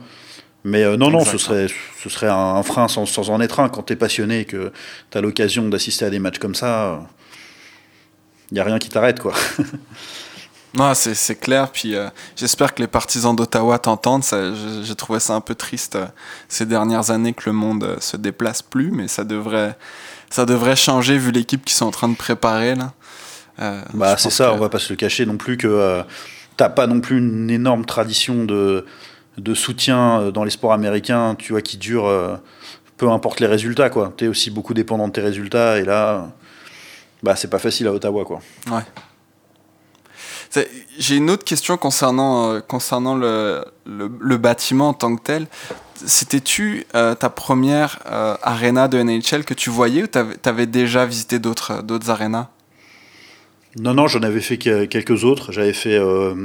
Speaker 3: Mais euh, non, non, ce serait, ce serait un, un frein sans, sans en être un. Quand tu es passionné et que tu as l'occasion d'assister à des matchs comme ça, il n'y a rien qui t'arrête, quoi.
Speaker 1: Non, c'est c'est clair. Puis euh, j'espère que les partisans d'Ottawa t'entendent. J'ai trouvé ça un peu triste euh, ces dernières années que le monde euh, se déplace plus, mais ça devrait, ça devrait changer vu l'équipe qu'ils sont en train de préparer là. Euh,
Speaker 3: Bah, c'est ça,
Speaker 1: que-
Speaker 3: on va pas se le cacher non plus que euh, t'as pas non plus une énorme tradition de, de soutien euh, dans les sports américains, tu vois, qui dure euh, peu importe les résultats, quoi. T'es aussi beaucoup dépendant de tes résultats, et là, bah, c'est pas facile à Ottawa, quoi.
Speaker 1: Ouais. J'ai une autre question concernant, euh, concernant le, le, le bâtiment en tant que tel. C'était-tu euh, ta première euh, arena de NHL que tu voyais ou t'avais avais déjà visité d'autres d'autres arénas
Speaker 3: Non, non, j'en avais fait que- quelques autres. J'avais fait euh,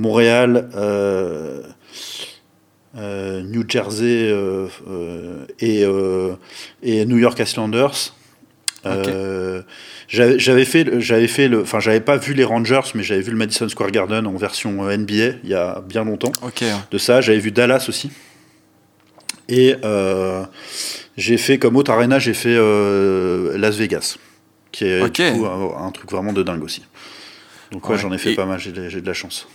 Speaker 3: Montréal, euh, euh, New Jersey euh, et, et New York Islanders. J'avais fait, j'avais fait le, enfin j'avais pas vu les Rangers, mais j'avais vu le Madison Square Garden en version NBA il y a bien longtemps. De ça, j'avais vu Dallas aussi. Et euh, j'ai fait comme autre arena, j'ai fait euh, Las Vegas, qui est
Speaker 1: Ok.
Speaker 3: du coup, un, un truc vraiment de dingue aussi. Donc ouais,
Speaker 1: Ouais.
Speaker 3: j'en ai fait
Speaker 1: Et-
Speaker 3: pas mal, j'ai de, j'ai de la chance.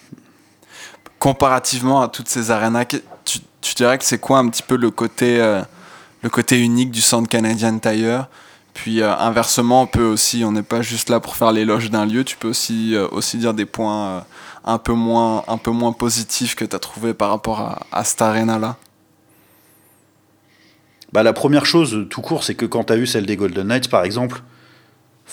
Speaker 1: Comparativement à toutes ces arénas, tu, dirais que c'est quoi un petit peu le côté, euh, unique du centre canadien Tire Puis euh, inversement, on peut aussi, on n'est pas juste là pour faire l'éloge d'un lieu, tu peux aussi, euh, dire des points un, peu moins, positifs que tu as trouvé par rapport à, cette aréna-là.
Speaker 3: Bah, la première chose, tout court, c'est que quand tu as vu celle des Golden Knights, par exemple,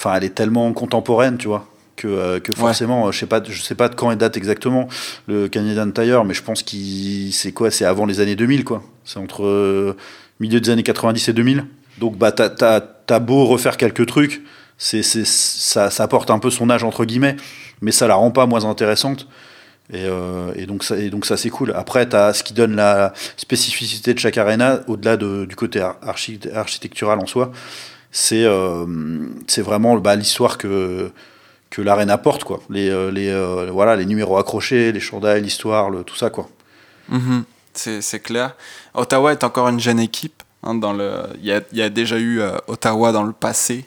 Speaker 3: elle est tellement contemporaine, tu vois, que, euh, que forcément, euh, je sais pas, je sais pas de quand elle date exactement le Canadian Tire, mais je pense qu'il, c'est quoi, c'est avant les années 2000, quoi. C'est entre euh, milieu des années 90 et 2000. Donc, bah, t'as, t'as, t'as beau refaire quelques trucs, c'est, ça, ça apporte un peu son âge entre guillemets, mais ça la rend pas moins intéressante. Et, euh, et, donc ça, et donc ça c'est cool. Après, tu as ce qui donne la spécificité de chaque arena, au-delà de, du côté architectural en soi, c'est euh, c'est vraiment bah, l'histoire que, que l'arena porte. Quoi. Les, euh, les, euh, voilà, les numéros accrochés, les chandails, l'histoire, tout ça. quoi.
Speaker 1: Mm-hmm. C'est clair. Ottawa est encore une jeune équipe. Hein, dans le, il, y a, y a déjà eu Ottawa dans le passé.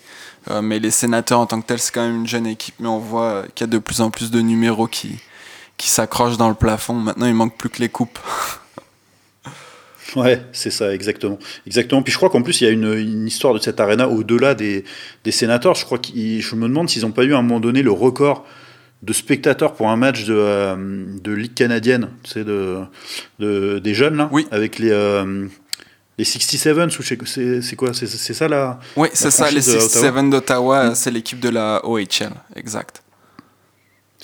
Speaker 1: mais les sénateurs en tant que tels, c'est quand même une jeune équipe. Mais on voit qu'il y a de plus en plus de numéros qui, qui s'accroche dans le plafond. Maintenant, il manque plus que les coupes.
Speaker 3: Ouais, c'est ça, exactement. Exactement. Puis je crois qu'en plus, il y a une, une histoire de cette arena au-delà des, des, sénateurs. Je crois qu'ils, je me demande s'ils n'ont pas eu à un moment donné le record de spectateurs pour un match de, euh, de Ligue canadienne, tu sais, de, de, des jeunes, là,
Speaker 1: oui.
Speaker 3: avec les, euh, les 67 ou c'est, c'est quoi? C'est, ça là
Speaker 1: Oui, c'est ça, les 67 d'Ottawa, mm. c'est l'équipe de la OHL, exact.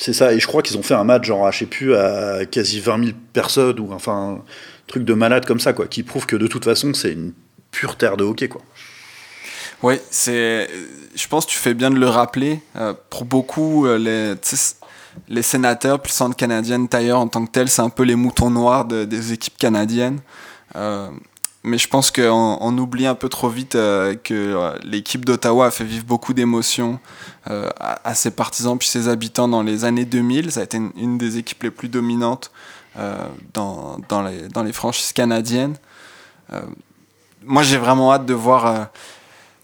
Speaker 3: C'est ça, et je crois qu'ils ont fait un match, genre, je sais plus, à quasi 20 000 personnes, ou enfin, un truc de malade comme ça, quoi, qui prouve que de toute façon, c'est une pure terre de hockey, quoi.
Speaker 1: Oui, c'est. Je pense que tu fais bien de le rappeler. Euh, pour beaucoup, euh, les, les sénateurs, puis centre canadienne, tailleur en tant que tel, c'est un peu les moutons noirs de, des équipes canadiennes. Euh, mais je pense qu'on on oublie un peu trop vite euh, que euh, l'équipe d'Ottawa a fait vivre beaucoup d'émotions euh, à, ses partisans puis ses habitants dans les années 2000. Ça a été une, une des équipes les plus dominantes dans, dans, les, dans les franchises canadiennes. Moi, j'ai vraiment hâte de voir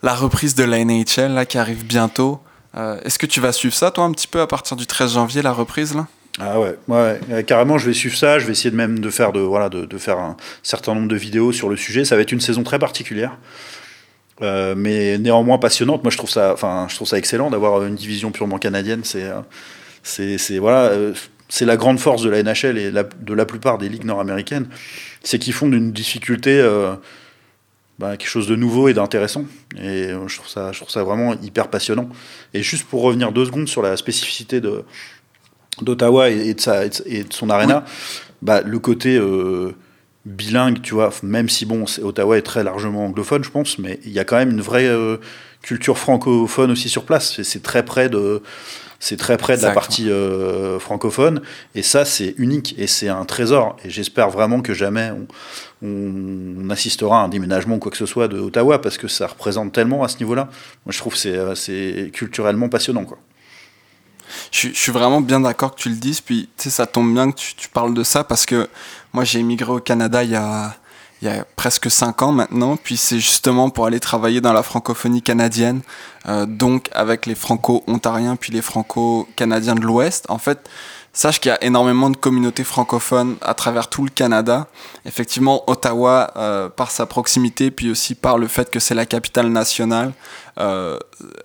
Speaker 1: la reprise de la NHL là, qui arrive bientôt. Est-ce que tu vas suivre ça, toi, un petit peu, à partir du 13 janvier, la reprise là?
Speaker 3: Ah ouais, ouais, carrément, je vais suivre ça. Je vais essayer de même de faire de voilà de, de, faire un certain nombre de vidéos sur le sujet. Ça va être une saison très particulière, euh, mais néanmoins passionnante. Moi, je trouve ça, enfin, je trouve ça excellent d'avoir une division purement canadienne. C'est, euh, c'est, c'est voilà, euh, c'est la grande force de la NHL et de la plupart des ligues nord-américaines, c'est qu'ils font d'une difficulté. Bah, quelque chose de nouveau et d'intéressant. Et je trouve, ça, je trouve ça vraiment hyper passionnant. Et juste pour revenir deux secondes sur la spécificité de, d'Ottawa et, de sa, et de son arena, oui. bah, le côté euh, bilingue, tu vois, même si bon, est, Ottawa est très largement anglophone, je pense, mais il y a quand même une vraie euh, culture francophone aussi sur place. C'est très près de, c'est très près de exact. la partie euh, francophone, et ça c'est unique et c'est un trésor. Et j'espère vraiment que jamais on, on, assistera à un déménagement ou quoi que ce soit de Ottawa parce que ça représente tellement à ce niveau-là. Moi, je trouve que c'est culturellement passionnant, quoi.
Speaker 1: Je, suis vraiment bien d'accord que tu le dises. Puis, tu sais, ça tombe bien que tu, parles de ça parce que moi, j'ai émigré au Canada il y a, presque cinq ans maintenant. Puis, c'est justement pour aller travailler dans la francophonie canadienne, euh, donc avec les franco-ontariens puis les franco-canadiens de l'Ouest. En fait, sache qu'il y a énormément de communautés francophones à travers tout le Canada. Effectivement, Ottawa, euh, par sa proximité, puis aussi par le fait que c'est la capitale nationale, euh,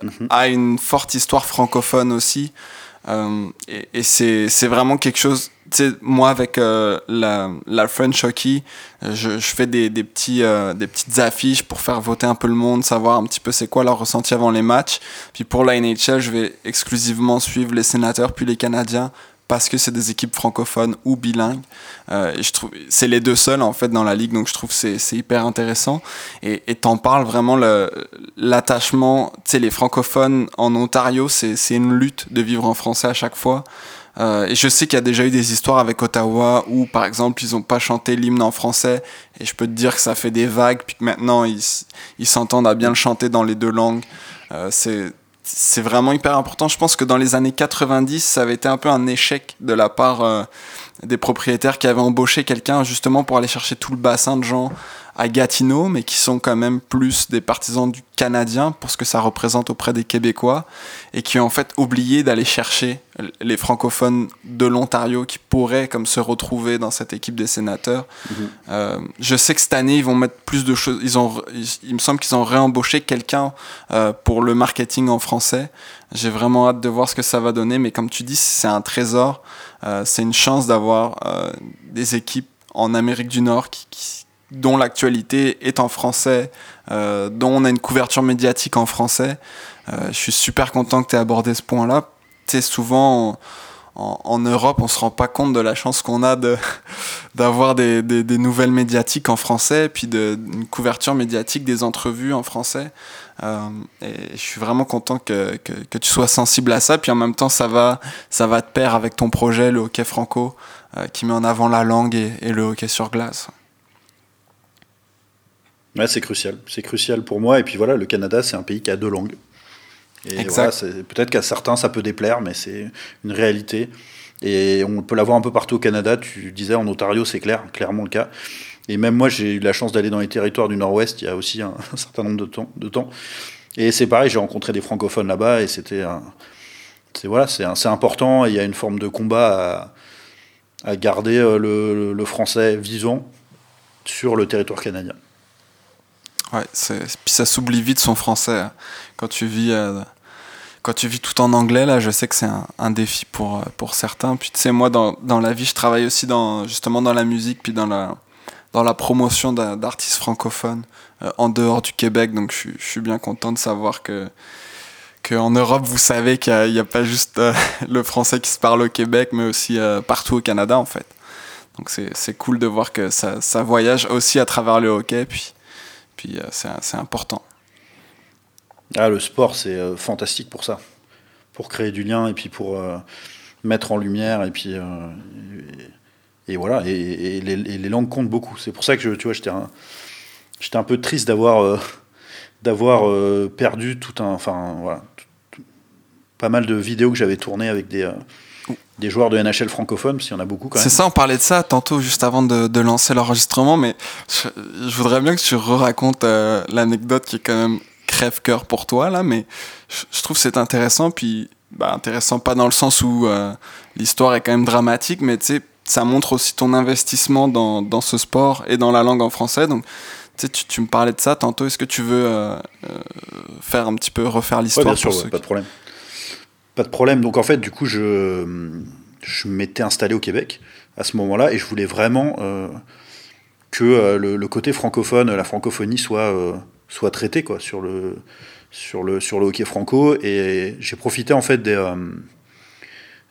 Speaker 1: mm -hmm. a une forte histoire francophone aussi. Euh, et, et c'est vraiment quelque chose. Tu sais, moi, avec euh, la, la French Hockey, je, je fais des, des, petits, euh, des petites affiches pour faire voter un peu le monde, savoir un petit peu c'est quoi leur ressenti avant les matchs. Puis pour la NHL, je vais exclusivement suivre les sénateurs puis les Canadiens parce que c'est des équipes francophones ou bilingues. Euh, je trouve c'est les deux seuls en fait dans la ligue, donc je trouve c'est c'est hyper intéressant. Et t'en parles vraiment le l'attachement. Tu sais les francophones en Ontario, c'est c'est une lutte de vivre en français à chaque fois. Euh, et je sais qu'il y a déjà eu des histoires avec Ottawa où, par exemple, ils n'ont pas chanté l'hymne en français. Et je peux te dire que ça fait des vagues, puis que maintenant, ils s'entendent à bien le chanter dans les deux langues. Euh, c'est c'est vraiment hyper important. Je pense que dans les années 90, ça avait été un peu un échec de la part euh, des propriétaires qui avaient embauché quelqu'un justement pour aller chercher tout le bassin de gens à Gatineau, mais qui sont quand même plus des partisans du Canadien pour ce que ça représente auprès des Québécois, et qui ont en fait oublié d'aller chercher les francophones de l'Ontario qui pourraient comme se retrouver dans cette équipe des sénateurs. -hmm. euh, je sais que cette année ils vont mettre plus de choses. Ils ont, il me semble qu'ils ont réembauché quelqu'un euh, pour le marketing en français. J'ai vraiment hâte de voir ce que ça va donner, mais comme tu dis, c'est un trésor. Euh, c'est une chance d'avoir des équipes en Amérique du Nord qui, qui dont l'actualité est en français, euh, dont on a une couverture médiatique en français. Euh, je suis super content que tu aies abordé ce point-là. Tu sais, souvent, en, Europe, on se rend pas compte de la chance qu'on a de d'avoir des, des, nouvelles médiatiques en français, puis de, une couverture médiatique des entrevues en français. Euh, et je suis vraiment content que, que, tu sois sensible à ça, puis en même temps, ça va, ça va de pair avec ton projet, le hockey franco, qui met en avant la langue et, et le hockey sur glace.
Speaker 3: Ouais, c'est crucial. C'est crucial pour moi. Et puis voilà, le Canada, c'est un pays qui a deux langues. Et voilà, peut-être qu'à certains, ça peut déplaire, mais c'est une réalité. Et on peut l'avoir un peu partout au Canada. Tu disais en Ontario, c'est clair, clairement le cas. Et même moi, j'ai eu la chance d'aller dans les territoires du Nord-Ouest il y a aussi un, certain nombre de temps. De temps. Et c'est pareil, j'ai rencontré des francophones là-bas et c'était c'est voilà, c'est important. il y a une forme de combat à, à garder euh, le, le, français vivant sur le territoire canadien.
Speaker 1: Ouais, puis ça s'oublie vite son français hein. quand tu vis euh, quand tu vis tout en anglais là. Je sais que c'est un, un, défi pour euh, pour certains. Puis tu sais moi dans, dans la vie je travaille aussi dans justement dans la musique puis dans la dans la promotion d'artistes francophones euh, en dehors du Québec. Donc je, suis bien content de savoir que qu'en Europe vous savez qu'il n'y a, a, pas juste le français qui se parle au Québec mais aussi partout au Canada en fait. Donc c'est cool de voir que ça, ça voyage aussi à travers le hockey puis euh, c'est important.
Speaker 3: Ah, le sport, c'est euh, fantastique pour ça. Pour créer du lien et puis pour euh, mettre en lumière. Et puis. Et, voilà. Et, les, langues comptent beaucoup. C'est pour ça que je, tu vois, j'étais un, un peu triste d'avoir d'avoir perdu tout un. Enfin, voilà. pas mal de vidéos que j'avais tournées avec des des joueurs de NHL francophones, parce qu'il y en a beaucoup quand même.
Speaker 1: C'est ça, on parlait de ça tantôt, juste avant de, lancer l'enregistrement, mais je, voudrais bien que tu re-racontes euh, l'anecdote qui est quand même crève-cœur pour toi, là, mais je, trouve c'est intéressant, puis bah, intéressant pas dans le sens où euh, l'histoire est quand même dramatique, mais tu sais, ça montre aussi ton investissement dans, dans, ce sport et dans la langue en français, donc tu, tu me parlais de ça tantôt, est-ce que tu veux euh, faire un petit peu refaire l'histoire
Speaker 3: ouais, Bien sûr, pas de problème. Pas de problème. Donc en fait, du coup, je, je m'étais installé au Québec à ce moment-là et je voulais vraiment euh, que euh, le, côté francophone, la francophonie soit, euh, soit traité quoi, sur, le, sur, le, sur le hockey franco. Et j'ai profité en fait des,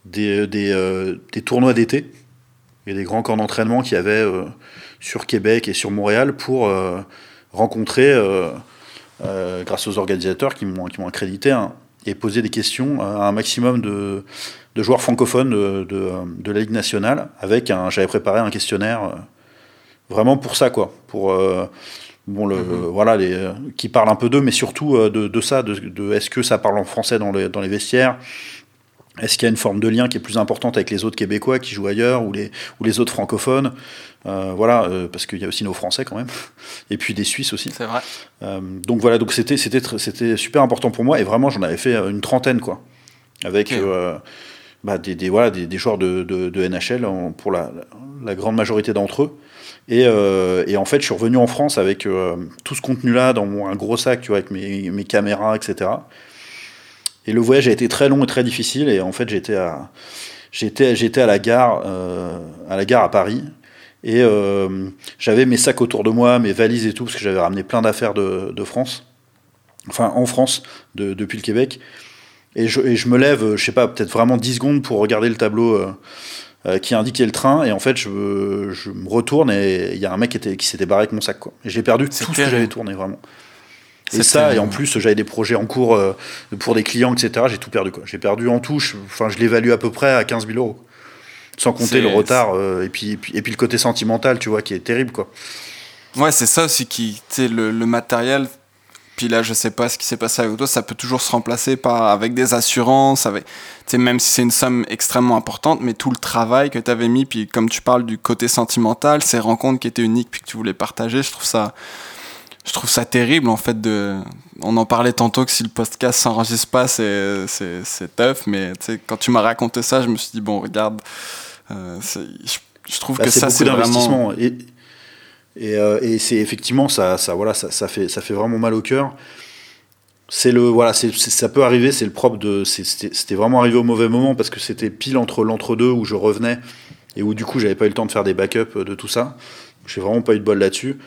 Speaker 3: des, des, des tournois d'été et des grands camps d'entraînement qu'il y avait sur Québec et sur Montréal pour rencontrer, grâce aux organisateurs qui m'ont accrédité, un, et poser des questions à un maximum de, de joueurs francophones de, de, la Ligue nationale. Avec un, j'avais préparé un questionnaire euh, vraiment pour ça, quoi. Pour euh, bon, le, mhm. voilà, les, qui parle un peu d'eux, mais surtout euh, de, de ça, de, de est-ce que ça parle en français dans les, dans les vestiaires est-ce qu'il y a une forme de lien qui est plus importante avec les autres Québécois qui jouent ailleurs ou les, ou les autres francophones? Euh, Voilà, euh, parce qu'il y a aussi nos Français quand même, et puis des Suisses aussi.
Speaker 1: C'est vrai.
Speaker 3: Euh, donc voilà, donc c'était c'était super important pour moi et vraiment j'en avais fait une trentaine quoi, avec bah, des, des, voilà des, des joueurs de, de, de NHL pour la, la, grande majorité d'entre eux. Et, et, en fait, je suis revenu en France avec tout ce contenu-là dans mon, un gros sac, tu vois, avec mes, mes caméras, etc. Et le voyage a été très long et très difficile. Et en fait, j'étais à, j'étais, j'étais à la gare, euh, à la gare à Paris. Et euh, j'avais mes sacs autour de moi, mes valises et tout, parce que j'avais ramené plein d'affaires de, de, France. Enfin, en France, de, depuis le Québec. Et je, et je, me lève, je sais pas, peut-être vraiment 10 secondes pour regarder le tableau euh, qui indiquait le train. Et en fait, je, je me retourne et il y a un mec qui, était, qui s'était barré avec mon sac. Quoi. Et j'ai perdu tout ce que j'avais tourné, vraiment. Et ça, et en plus, j'avais des projets en cours euh, pour des clients, etc. J'ai tout perdu. J'ai perdu en touche, enfin, je l'évalue à peu près à 15 000 euros. Sans compter le retard euh, et, puis, et, puis, et, puis, le côté sentimental, tu vois, qui est terrible, quoi.
Speaker 1: Ouais, c'est ça aussi qui, tu sais, le, le, matériel. Puis là, je sais pas ce qui s'est passé avec toi, ça peut toujours se remplacer par, avec des assurances, avec, tu sais, même si c'est une somme extrêmement importante, mais tout le travail que tu avais mis, puis comme tu parles du côté sentimental, ces rencontres qui étaient uniques, puis que tu voulais partager, je trouve ça, je trouve ça terrible en fait de on en parlait tantôt que si le podcast s'enregistre pas c'est c'est c'est tough mais tu sais quand tu m'as raconté ça je me suis dit bon regarde euh, je, trouve bah, que ça c'est vraiment
Speaker 3: et et, euh, et c'est effectivement ça ça voilà ça, ça fait ça fait vraiment mal au cœur. C'est le voilà c'est ça peut arriver c'est le propre de c'était vraiment arrivé au mauvais moment parce que c'était pile entre l'entre-deux où je revenais et où du coup j'avais pas eu le temps de faire des backups de tout ça. J'ai vraiment pas eu de bol là-dessus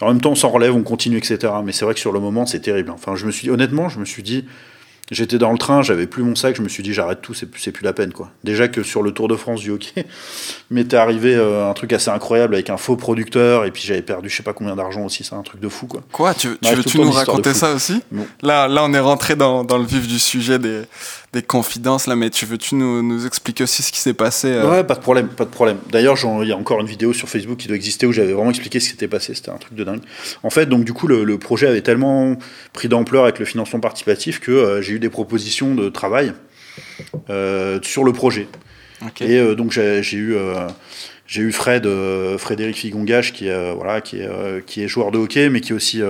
Speaker 3: en même temps, on s'en relève, on continue, etc. Mais c'est vrai que sur le moment, c'est terrible. Enfin, je me suis honnêtement, je me suis dit, J'étais dans le train, j'avais plus mon sac, je me suis dit j'arrête tout, c'est plus, plus la peine quoi. Déjà que sur le Tour de France du hockey, m'était arrivé euh, un truc assez incroyable avec un faux producteur et puis j'avais perdu je sais pas combien d'argent aussi, c'est un truc de fou quoi.
Speaker 1: Quoi Tu, tu veux-tu nous raconter ça aussi? Là, là on est rentré dans, dans, le vif du sujet des, des confidences là, mais tu veux-tu nous, nous, expliquer aussi ce qui s'est passé
Speaker 3: euh? Ouais, pas de problème, pas de problème. D'ailleurs, il y a encore une vidéo sur Facebook qui doit exister où j'avais vraiment expliqué ce qui s'était passé, c'était un truc de dingue. En fait, donc du coup le, le projet avait tellement pris d'ampleur avec le financement participatif que euh, j'ai eu des propositions de travail euh, sur le projet. Et donc j'ai eu j'ai eu Fred, Frédéric Figongage, qui est, voilà, qui, est, qui est joueur de hockey, mais qui aussi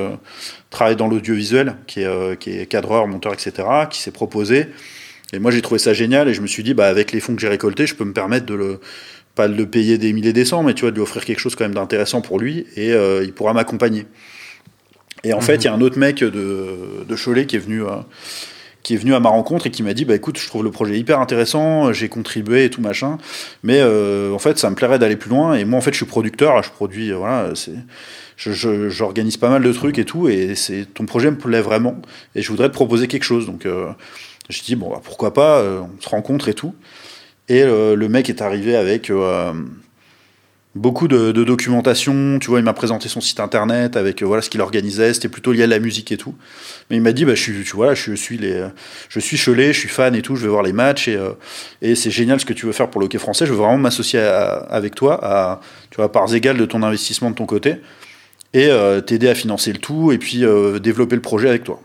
Speaker 3: travaille dans l'audiovisuel, qui est, qui est cadreur, monteur, etc., qui s'est proposé. Et moi, j'ai trouvé ça génial, et je me suis dit, bah, avec les fonds que j'ai récoltés, je peux me permettre de le, pas de le payer des milliers des cents, mais tu vois, de lui offrir quelque chose quand même d'intéressant pour lui, et il pourra m'accompagner. Et en fait, il y a un autre mec de, de Cholet qui est venu qui est venu à ma rencontre et qui m'a dit bah écoute je trouve le projet hyper intéressant j'ai contribué et tout machin mais euh, en fait ça me plairait d'aller plus loin et moi en fait je suis producteur je produis voilà c'est j'organise pas mal de trucs et tout et c'est ton projet me plaît vraiment et je voudrais te proposer quelque chose donc euh, je dis bon bah, pourquoi pas euh, on se rencontre et tout et le mec est arrivé avec beaucoup de, documentation. Tu vois, il m'a présenté son site internet avec euh, voilà ce qu'il organisait. C'était plutôt lié à la musique et tout. Mais il m'a dit, bah, je suis, tu vois, je suis je suis Cholet, je suis fan et tout. Je vais voir les matchs et, euh, c'est génial ce que tu veux faire pour le hockey français. Je veux vraiment m'associer avec toi, à, tu vois, parts égales de ton investissement de ton côté et euh, t'aider à financer le tout et puis développer le projet avec toi.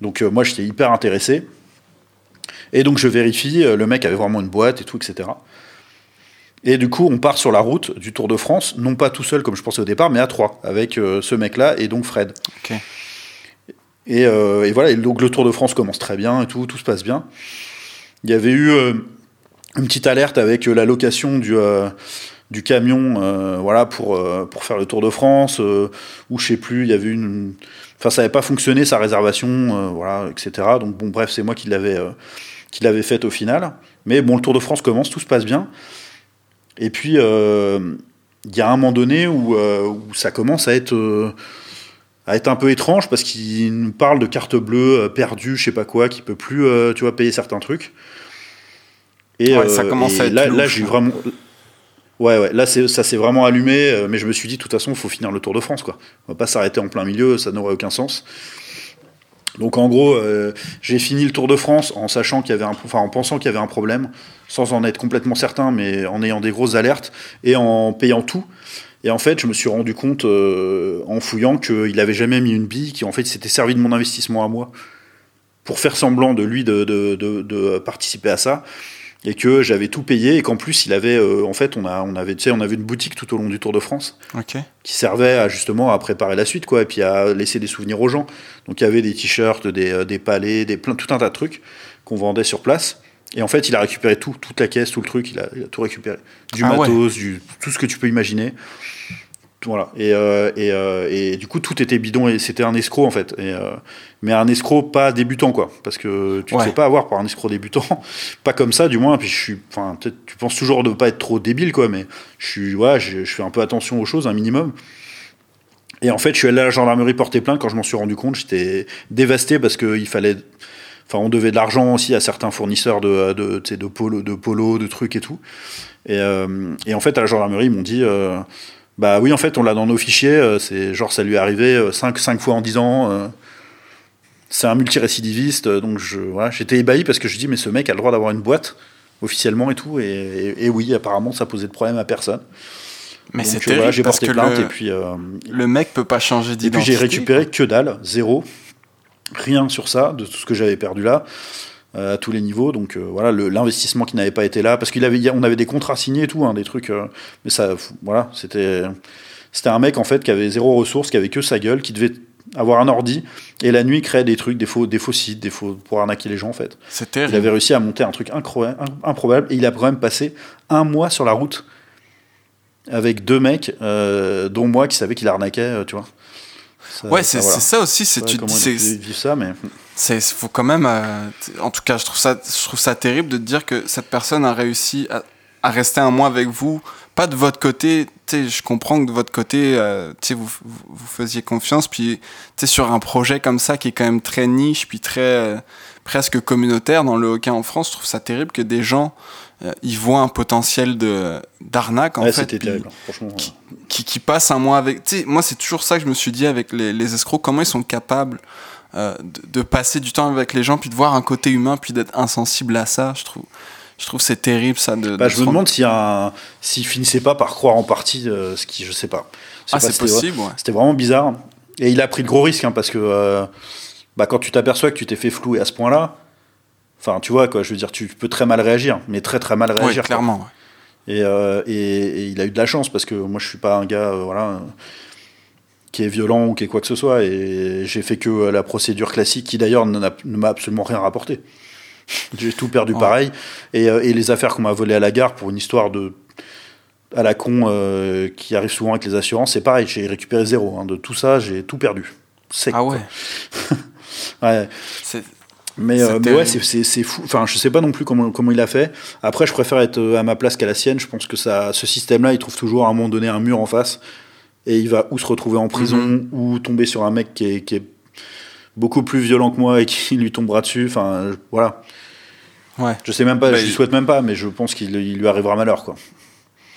Speaker 3: Donc moi, j'étais hyper intéressé. Et donc je vérifie, le mec avait vraiment une boîte et tout, etc. Et du coup, on part sur la route du Tour de France, non pas tout seul comme je pensais au départ, mais à trois, avec euh, ce mec-là et donc Fred. Euh, et, voilà, et donc le Tour de France commence très bien et tout, tout se passe bien. Il y avait eu euh, une petite alerte avec la location du, du camion voilà, pour, pour faire le Tour de France, ou je sais plus, il y avait une. Enfin, ça n'avait pas fonctionné sa réservation, voilà, etc. Donc, bon, bref, c'est moi qui l'avais qui l'avais faite au final. Mais bon, le Tour de France commence, tout se passe bien. Et puis, euh, il y a un moment donné où, euh, où ça commence à être, euh, à être un peu étrange parce qu'il nous parle de carte bleue perdue, je sais pas quoi, qui peut plus tu vois, payer certains trucs.
Speaker 1: Et, ça commence à être
Speaker 3: là, là j'ai vraiment. Ouais, ouais, là ça s'est vraiment allumé, mais je me suis dit, de toute façon, il faut finir le Tour de France, quoi. On va pas s'arrêter en plein milieu, ça n'aurait aucun sens. Donc en gros, euh, j'ai fini le Tour de France en sachant qu'il y avait un, en pensant qu'il y avait un problème, sans en être complètement certain, mais en ayant des grosses alertes et en payant tout. Et en fait, je me suis rendu compte euh, en fouillant qu'il n'avait jamais mis une bille, qui en fait s'était servi de mon investissement à moi pour faire semblant de lui de participer à ça et que j'avais tout payé et qu'en plus il avait euh, en fait on a on avait tu sais on avait une boutique tout au long du Tour de France qui servait à justement à préparer la suite quoi et puis à laisser des souvenirs aux gens. Donc il y avait des t-shirts des, euh, des palais des plein tout un tas de trucs qu'on vendait sur place. Et en fait il a récupéré tout toute la caisse tout le truc. Il a, tout récupéré. Du ah matos du, tout ce que tu peux imaginer voilà. Et, euh, et, euh, et, du coup, tout était bidon et c'était un escroc en fait. Et, euh, mais un escroc pas débutant quoi. Parce que tu ne sais pas avoir par un escroc débutant. pas comme ça, du moins. Puis je suis. Enfin, tu penses toujours de pas être trop débile quoi. Mais je suis. Ouais, je, je, fais un peu attention aux choses, un minimum. Et en fait, je suis allé à la gendarmerie porter plainte quand je m'en suis rendu compte. J'étais dévasté parce qu'il fallait. Enfin, on devait de l'argent aussi à certains fournisseurs de, de, de, polo, de polo, de trucs et tout. Et, et en fait, à la gendarmerie, ils m'ont dit bah oui, en fait, on l'a dans nos fichiers. Euh, c'est genre, ça lui est arrivé 5, euh, 5 fois en 10 ans. Euh. c'est un multirécidiviste. Donc, je, voilà, j'étais ébahi parce que je dis, mais ce mec a le droit d'avoir une boîte officiellement et tout. Et, oui, apparemment, ça posait de problème à personne.
Speaker 1: Mais c'est terrible j'ai porté plainte le, et puis le mec peut pas changer d'identité.
Speaker 3: Et puis j'ai récupéré que dalle, zéro, rien sur ça de tout ce que j'avais perdu là. Euh, à tous les niveaux. Donc euh, voilà, l'investissement qui n'avait pas été là, parce qu'il avait, on avait des contrats signés et tout, hein, des trucs, euh, mais ça, voilà, c'était, c'était un mec en fait qui avait zéro ressource, qui avait que sa gueule, qui devait avoir un ordi et la nuit créer des trucs, des faux, des faux sites, des faux pour arnaquer les gens en fait. Il avait réussi à monter un truc incroyable, improbable et il a quand même passé un mois sur la route avec deux mecs, dont moi qui savais qu'il arnaquait, tu vois.
Speaker 1: Ouais, c'est ça aussi. C'est tu
Speaker 3: dis ça, mais
Speaker 1: c'est faut quand même. Euh, en tout cas, je trouve ça, je trouve ça terrible de te dire que cette personne a réussi à, rester un mois avec vous pas de votre côté, je comprends que de votre côté, euh, vous, vous, faisiez confiance, puis sur un projet comme ça qui est quand même très niche, puis très euh, presque communautaire dans le hockey en France, je trouve ça terrible que des gens euh, ils voient un potentiel de d'arnaque en
Speaker 3: ouais,
Speaker 1: fait,
Speaker 3: terrible, franchement,
Speaker 1: qui, qui, qui, passe un mois avec. moi, c'est toujours ça que je me suis dit avec les, les escrocs, comment ils sont capables de, de, passer du temps avec les gens, puis de voir un côté humain, puis d'être insensible à ça, je trouve. Je trouve c'est terrible ça de.
Speaker 3: Bah, je me demande s'il un... finissait pas par croire en partie euh, ce qui, je sais pas.
Speaker 1: Ah, c'est possible.
Speaker 3: C'était vraiment bizarre. Et il a pris de gros risques hein, parce que euh, bah, quand tu t'aperçois que tu t'es fait flouer à ce point-là, enfin tu vois quoi, je veux dire, tu peux très mal réagir, mais très très mal réagir.
Speaker 1: Oui, clairement.
Speaker 3: Et, euh, et, et, il a eu de la chance parce que moi je suis pas un gars voilà qui est violent ou qui est quoi que ce soit et j'ai fait que la procédure classique qui d'ailleurs ne m'a absolument rien rapporté. J'ai tout perdu pareil. Et, euh, et, les affaires qu'on m'a volées à la gare pour une histoire de à la con euh, qui arrive souvent avec les assurances, c'est pareil. J'ai récupéré zéro. Hein. De tout ça, j'ai tout perdu.
Speaker 1: ah ouais.
Speaker 3: ouais. Mais, euh, mais, ouais, c'est fou. Enfin, je sais pas non plus comment, comment il a fait. Après, je préfère être à ma place qu'à la sienne. Je pense que ça, ce système-là, il trouve toujours à un moment donné un mur en face. Et il va ou se retrouver en prison, mm-hmm. ou tomber sur un mec qui est, qui est beaucoup plus violent que moi et qui lui tombera dessus. Enfin, voilà.
Speaker 1: Ouais.
Speaker 3: Je sais même pas, je lui souhaite même pas, mais je pense qu'il lui arrivera malheur, quoi.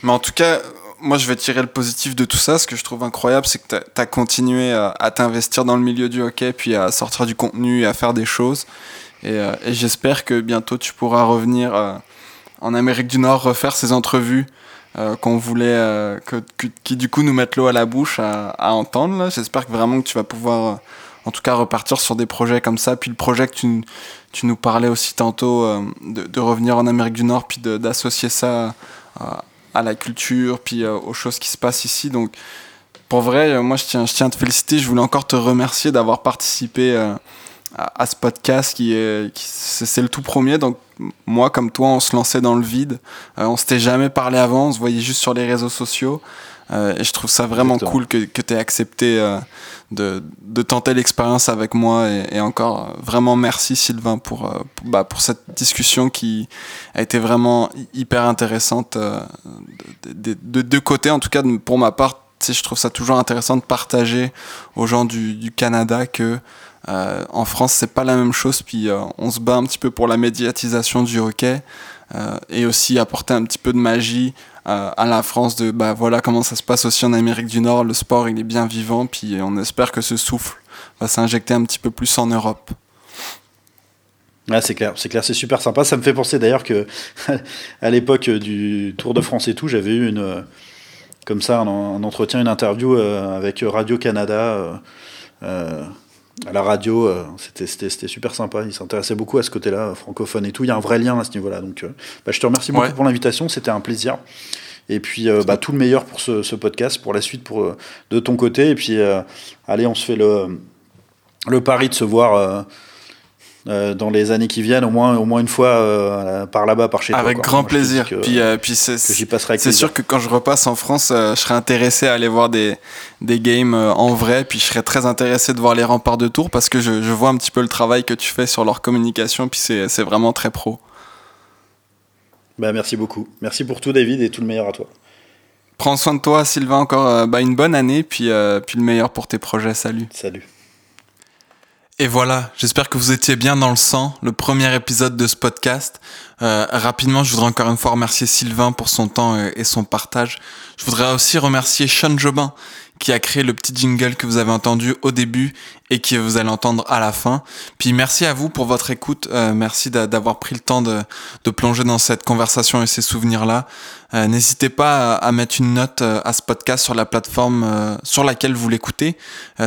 Speaker 1: Mais en tout cas, moi, je vais tirer le positif de tout ça. Ce que je trouve incroyable, c'est que tu as, continué à, t'investir dans le milieu du hockey, puis à sortir du contenu et à faire des choses. Et, euh, j'espère que bientôt tu pourras revenir euh, en Amérique du Nord, refaire ces entrevues euh, qu'on voulait, que, qui du coup nous mettent l'eau à la bouche à, à entendre. J'espère que vraiment que tu vas pouvoir en tout cas repartir sur des projets comme ça. Puis le projet que tu, tu nous parlais aussi tantôt, euh, de, de, revenir en Amérique du Nord, puis d'associer ça à, à, la culture, puis euh, aux choses qui se passent ici. Donc pour vrai, euh, moi je tiens, je tiens à te féliciter. Je voulais encore te remercier d'avoir participé à, à, ce podcast qui est, c'est le tout premier. Donc moi comme toi, on se lançait dans le vide. on s'était jamais parlé avant, on se voyait juste sur les réseaux sociaux. Euh, et je trouve ça vraiment cool que, que tu aies accepté euh, de, de, tenter l'expérience avec moi. Et, encore, euh, vraiment merci Sylvain pour, pour, bah, pour, cette discussion qui a été vraiment hyper intéressante de, de, deux côtés. En tout cas, pour ma part, je trouve ça toujours intéressant de partager aux gens du, du Canada que euh, en France, c'est pas la même chose. Puis on se bat un petit peu pour la médiatisation du hockey euh, et aussi apporter un petit peu de magie euh, à la France de bah voilà comment ça se passe aussi en Amérique du Nord. Le sport il est bien vivant, puis on espère que ce souffle va s'injecter un petit peu plus en Europe.
Speaker 3: Ah, c'est clair, c'est clair, c'est super sympa. Ça me fait penser d'ailleurs que à l'époque du Tour de France et tout, j'avais eu une comme ça un, entretien, une interview euh, avec Radio Canada. Euh, à la radio, euh, c'était super sympa. Il s'intéressait beaucoup à ce côté-là, francophone et tout. Il y a un vrai lien à ce niveau-là. Donc, euh, bah, je te remercie beaucoup pour l'invitation. C'était un plaisir. Et puis, euh, bah, tout le meilleur pour ce, podcast, pour la suite, pour, de ton côté. Et puis, allez, on se fait le, le pari de se voir euh, dans les années qui viennent, au moins, au moins une fois euh, par là-bas, par chez
Speaker 1: toi. Avec grand plaisir. puis, euh, puis c'est sûr que quand je repasse en France, je serais intéressé à aller voir des, des games en vrai. Puis je serais très intéressé de voir les remparts de tour parce que je, je vois un petit peu le travail que tu fais sur leur communication. Puis c'est vraiment très pro.
Speaker 3: Bah, merci beaucoup. Merci pour tout, David, et tout le meilleur à toi.
Speaker 1: Prends soin de toi, Sylvain, encore bah, une bonne année, puis, puis le meilleur pour tes projets. Salut.
Speaker 3: Salut.
Speaker 1: Et voilà, j'espère que vous étiez bien dans le sang, le premier épisode de ce podcast. Euh, rapidement, je voudrais encore une fois remercier Sylvain pour son temps et son partage. Je voudrais aussi remercier Sean Jobin qui a créé le petit jingle que vous avez entendu au début et que vous allez entendre à la fin. Puis merci à vous pour votre écoute. Euh, merci d'avoir pris le temps de, plonger dans cette conversation et ces souvenirs-là. Euh, N'hésitez pas à, mettre une note euh, à ce podcast sur la plateforme sur laquelle vous l'écoutez.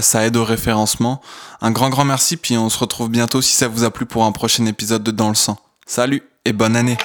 Speaker 1: Ça aide au référencement. Un grand, grand merci. Puis on se retrouve bientôt si ça vous a plu pour un prochain épisode de Dans le sang. Salut et bonne année.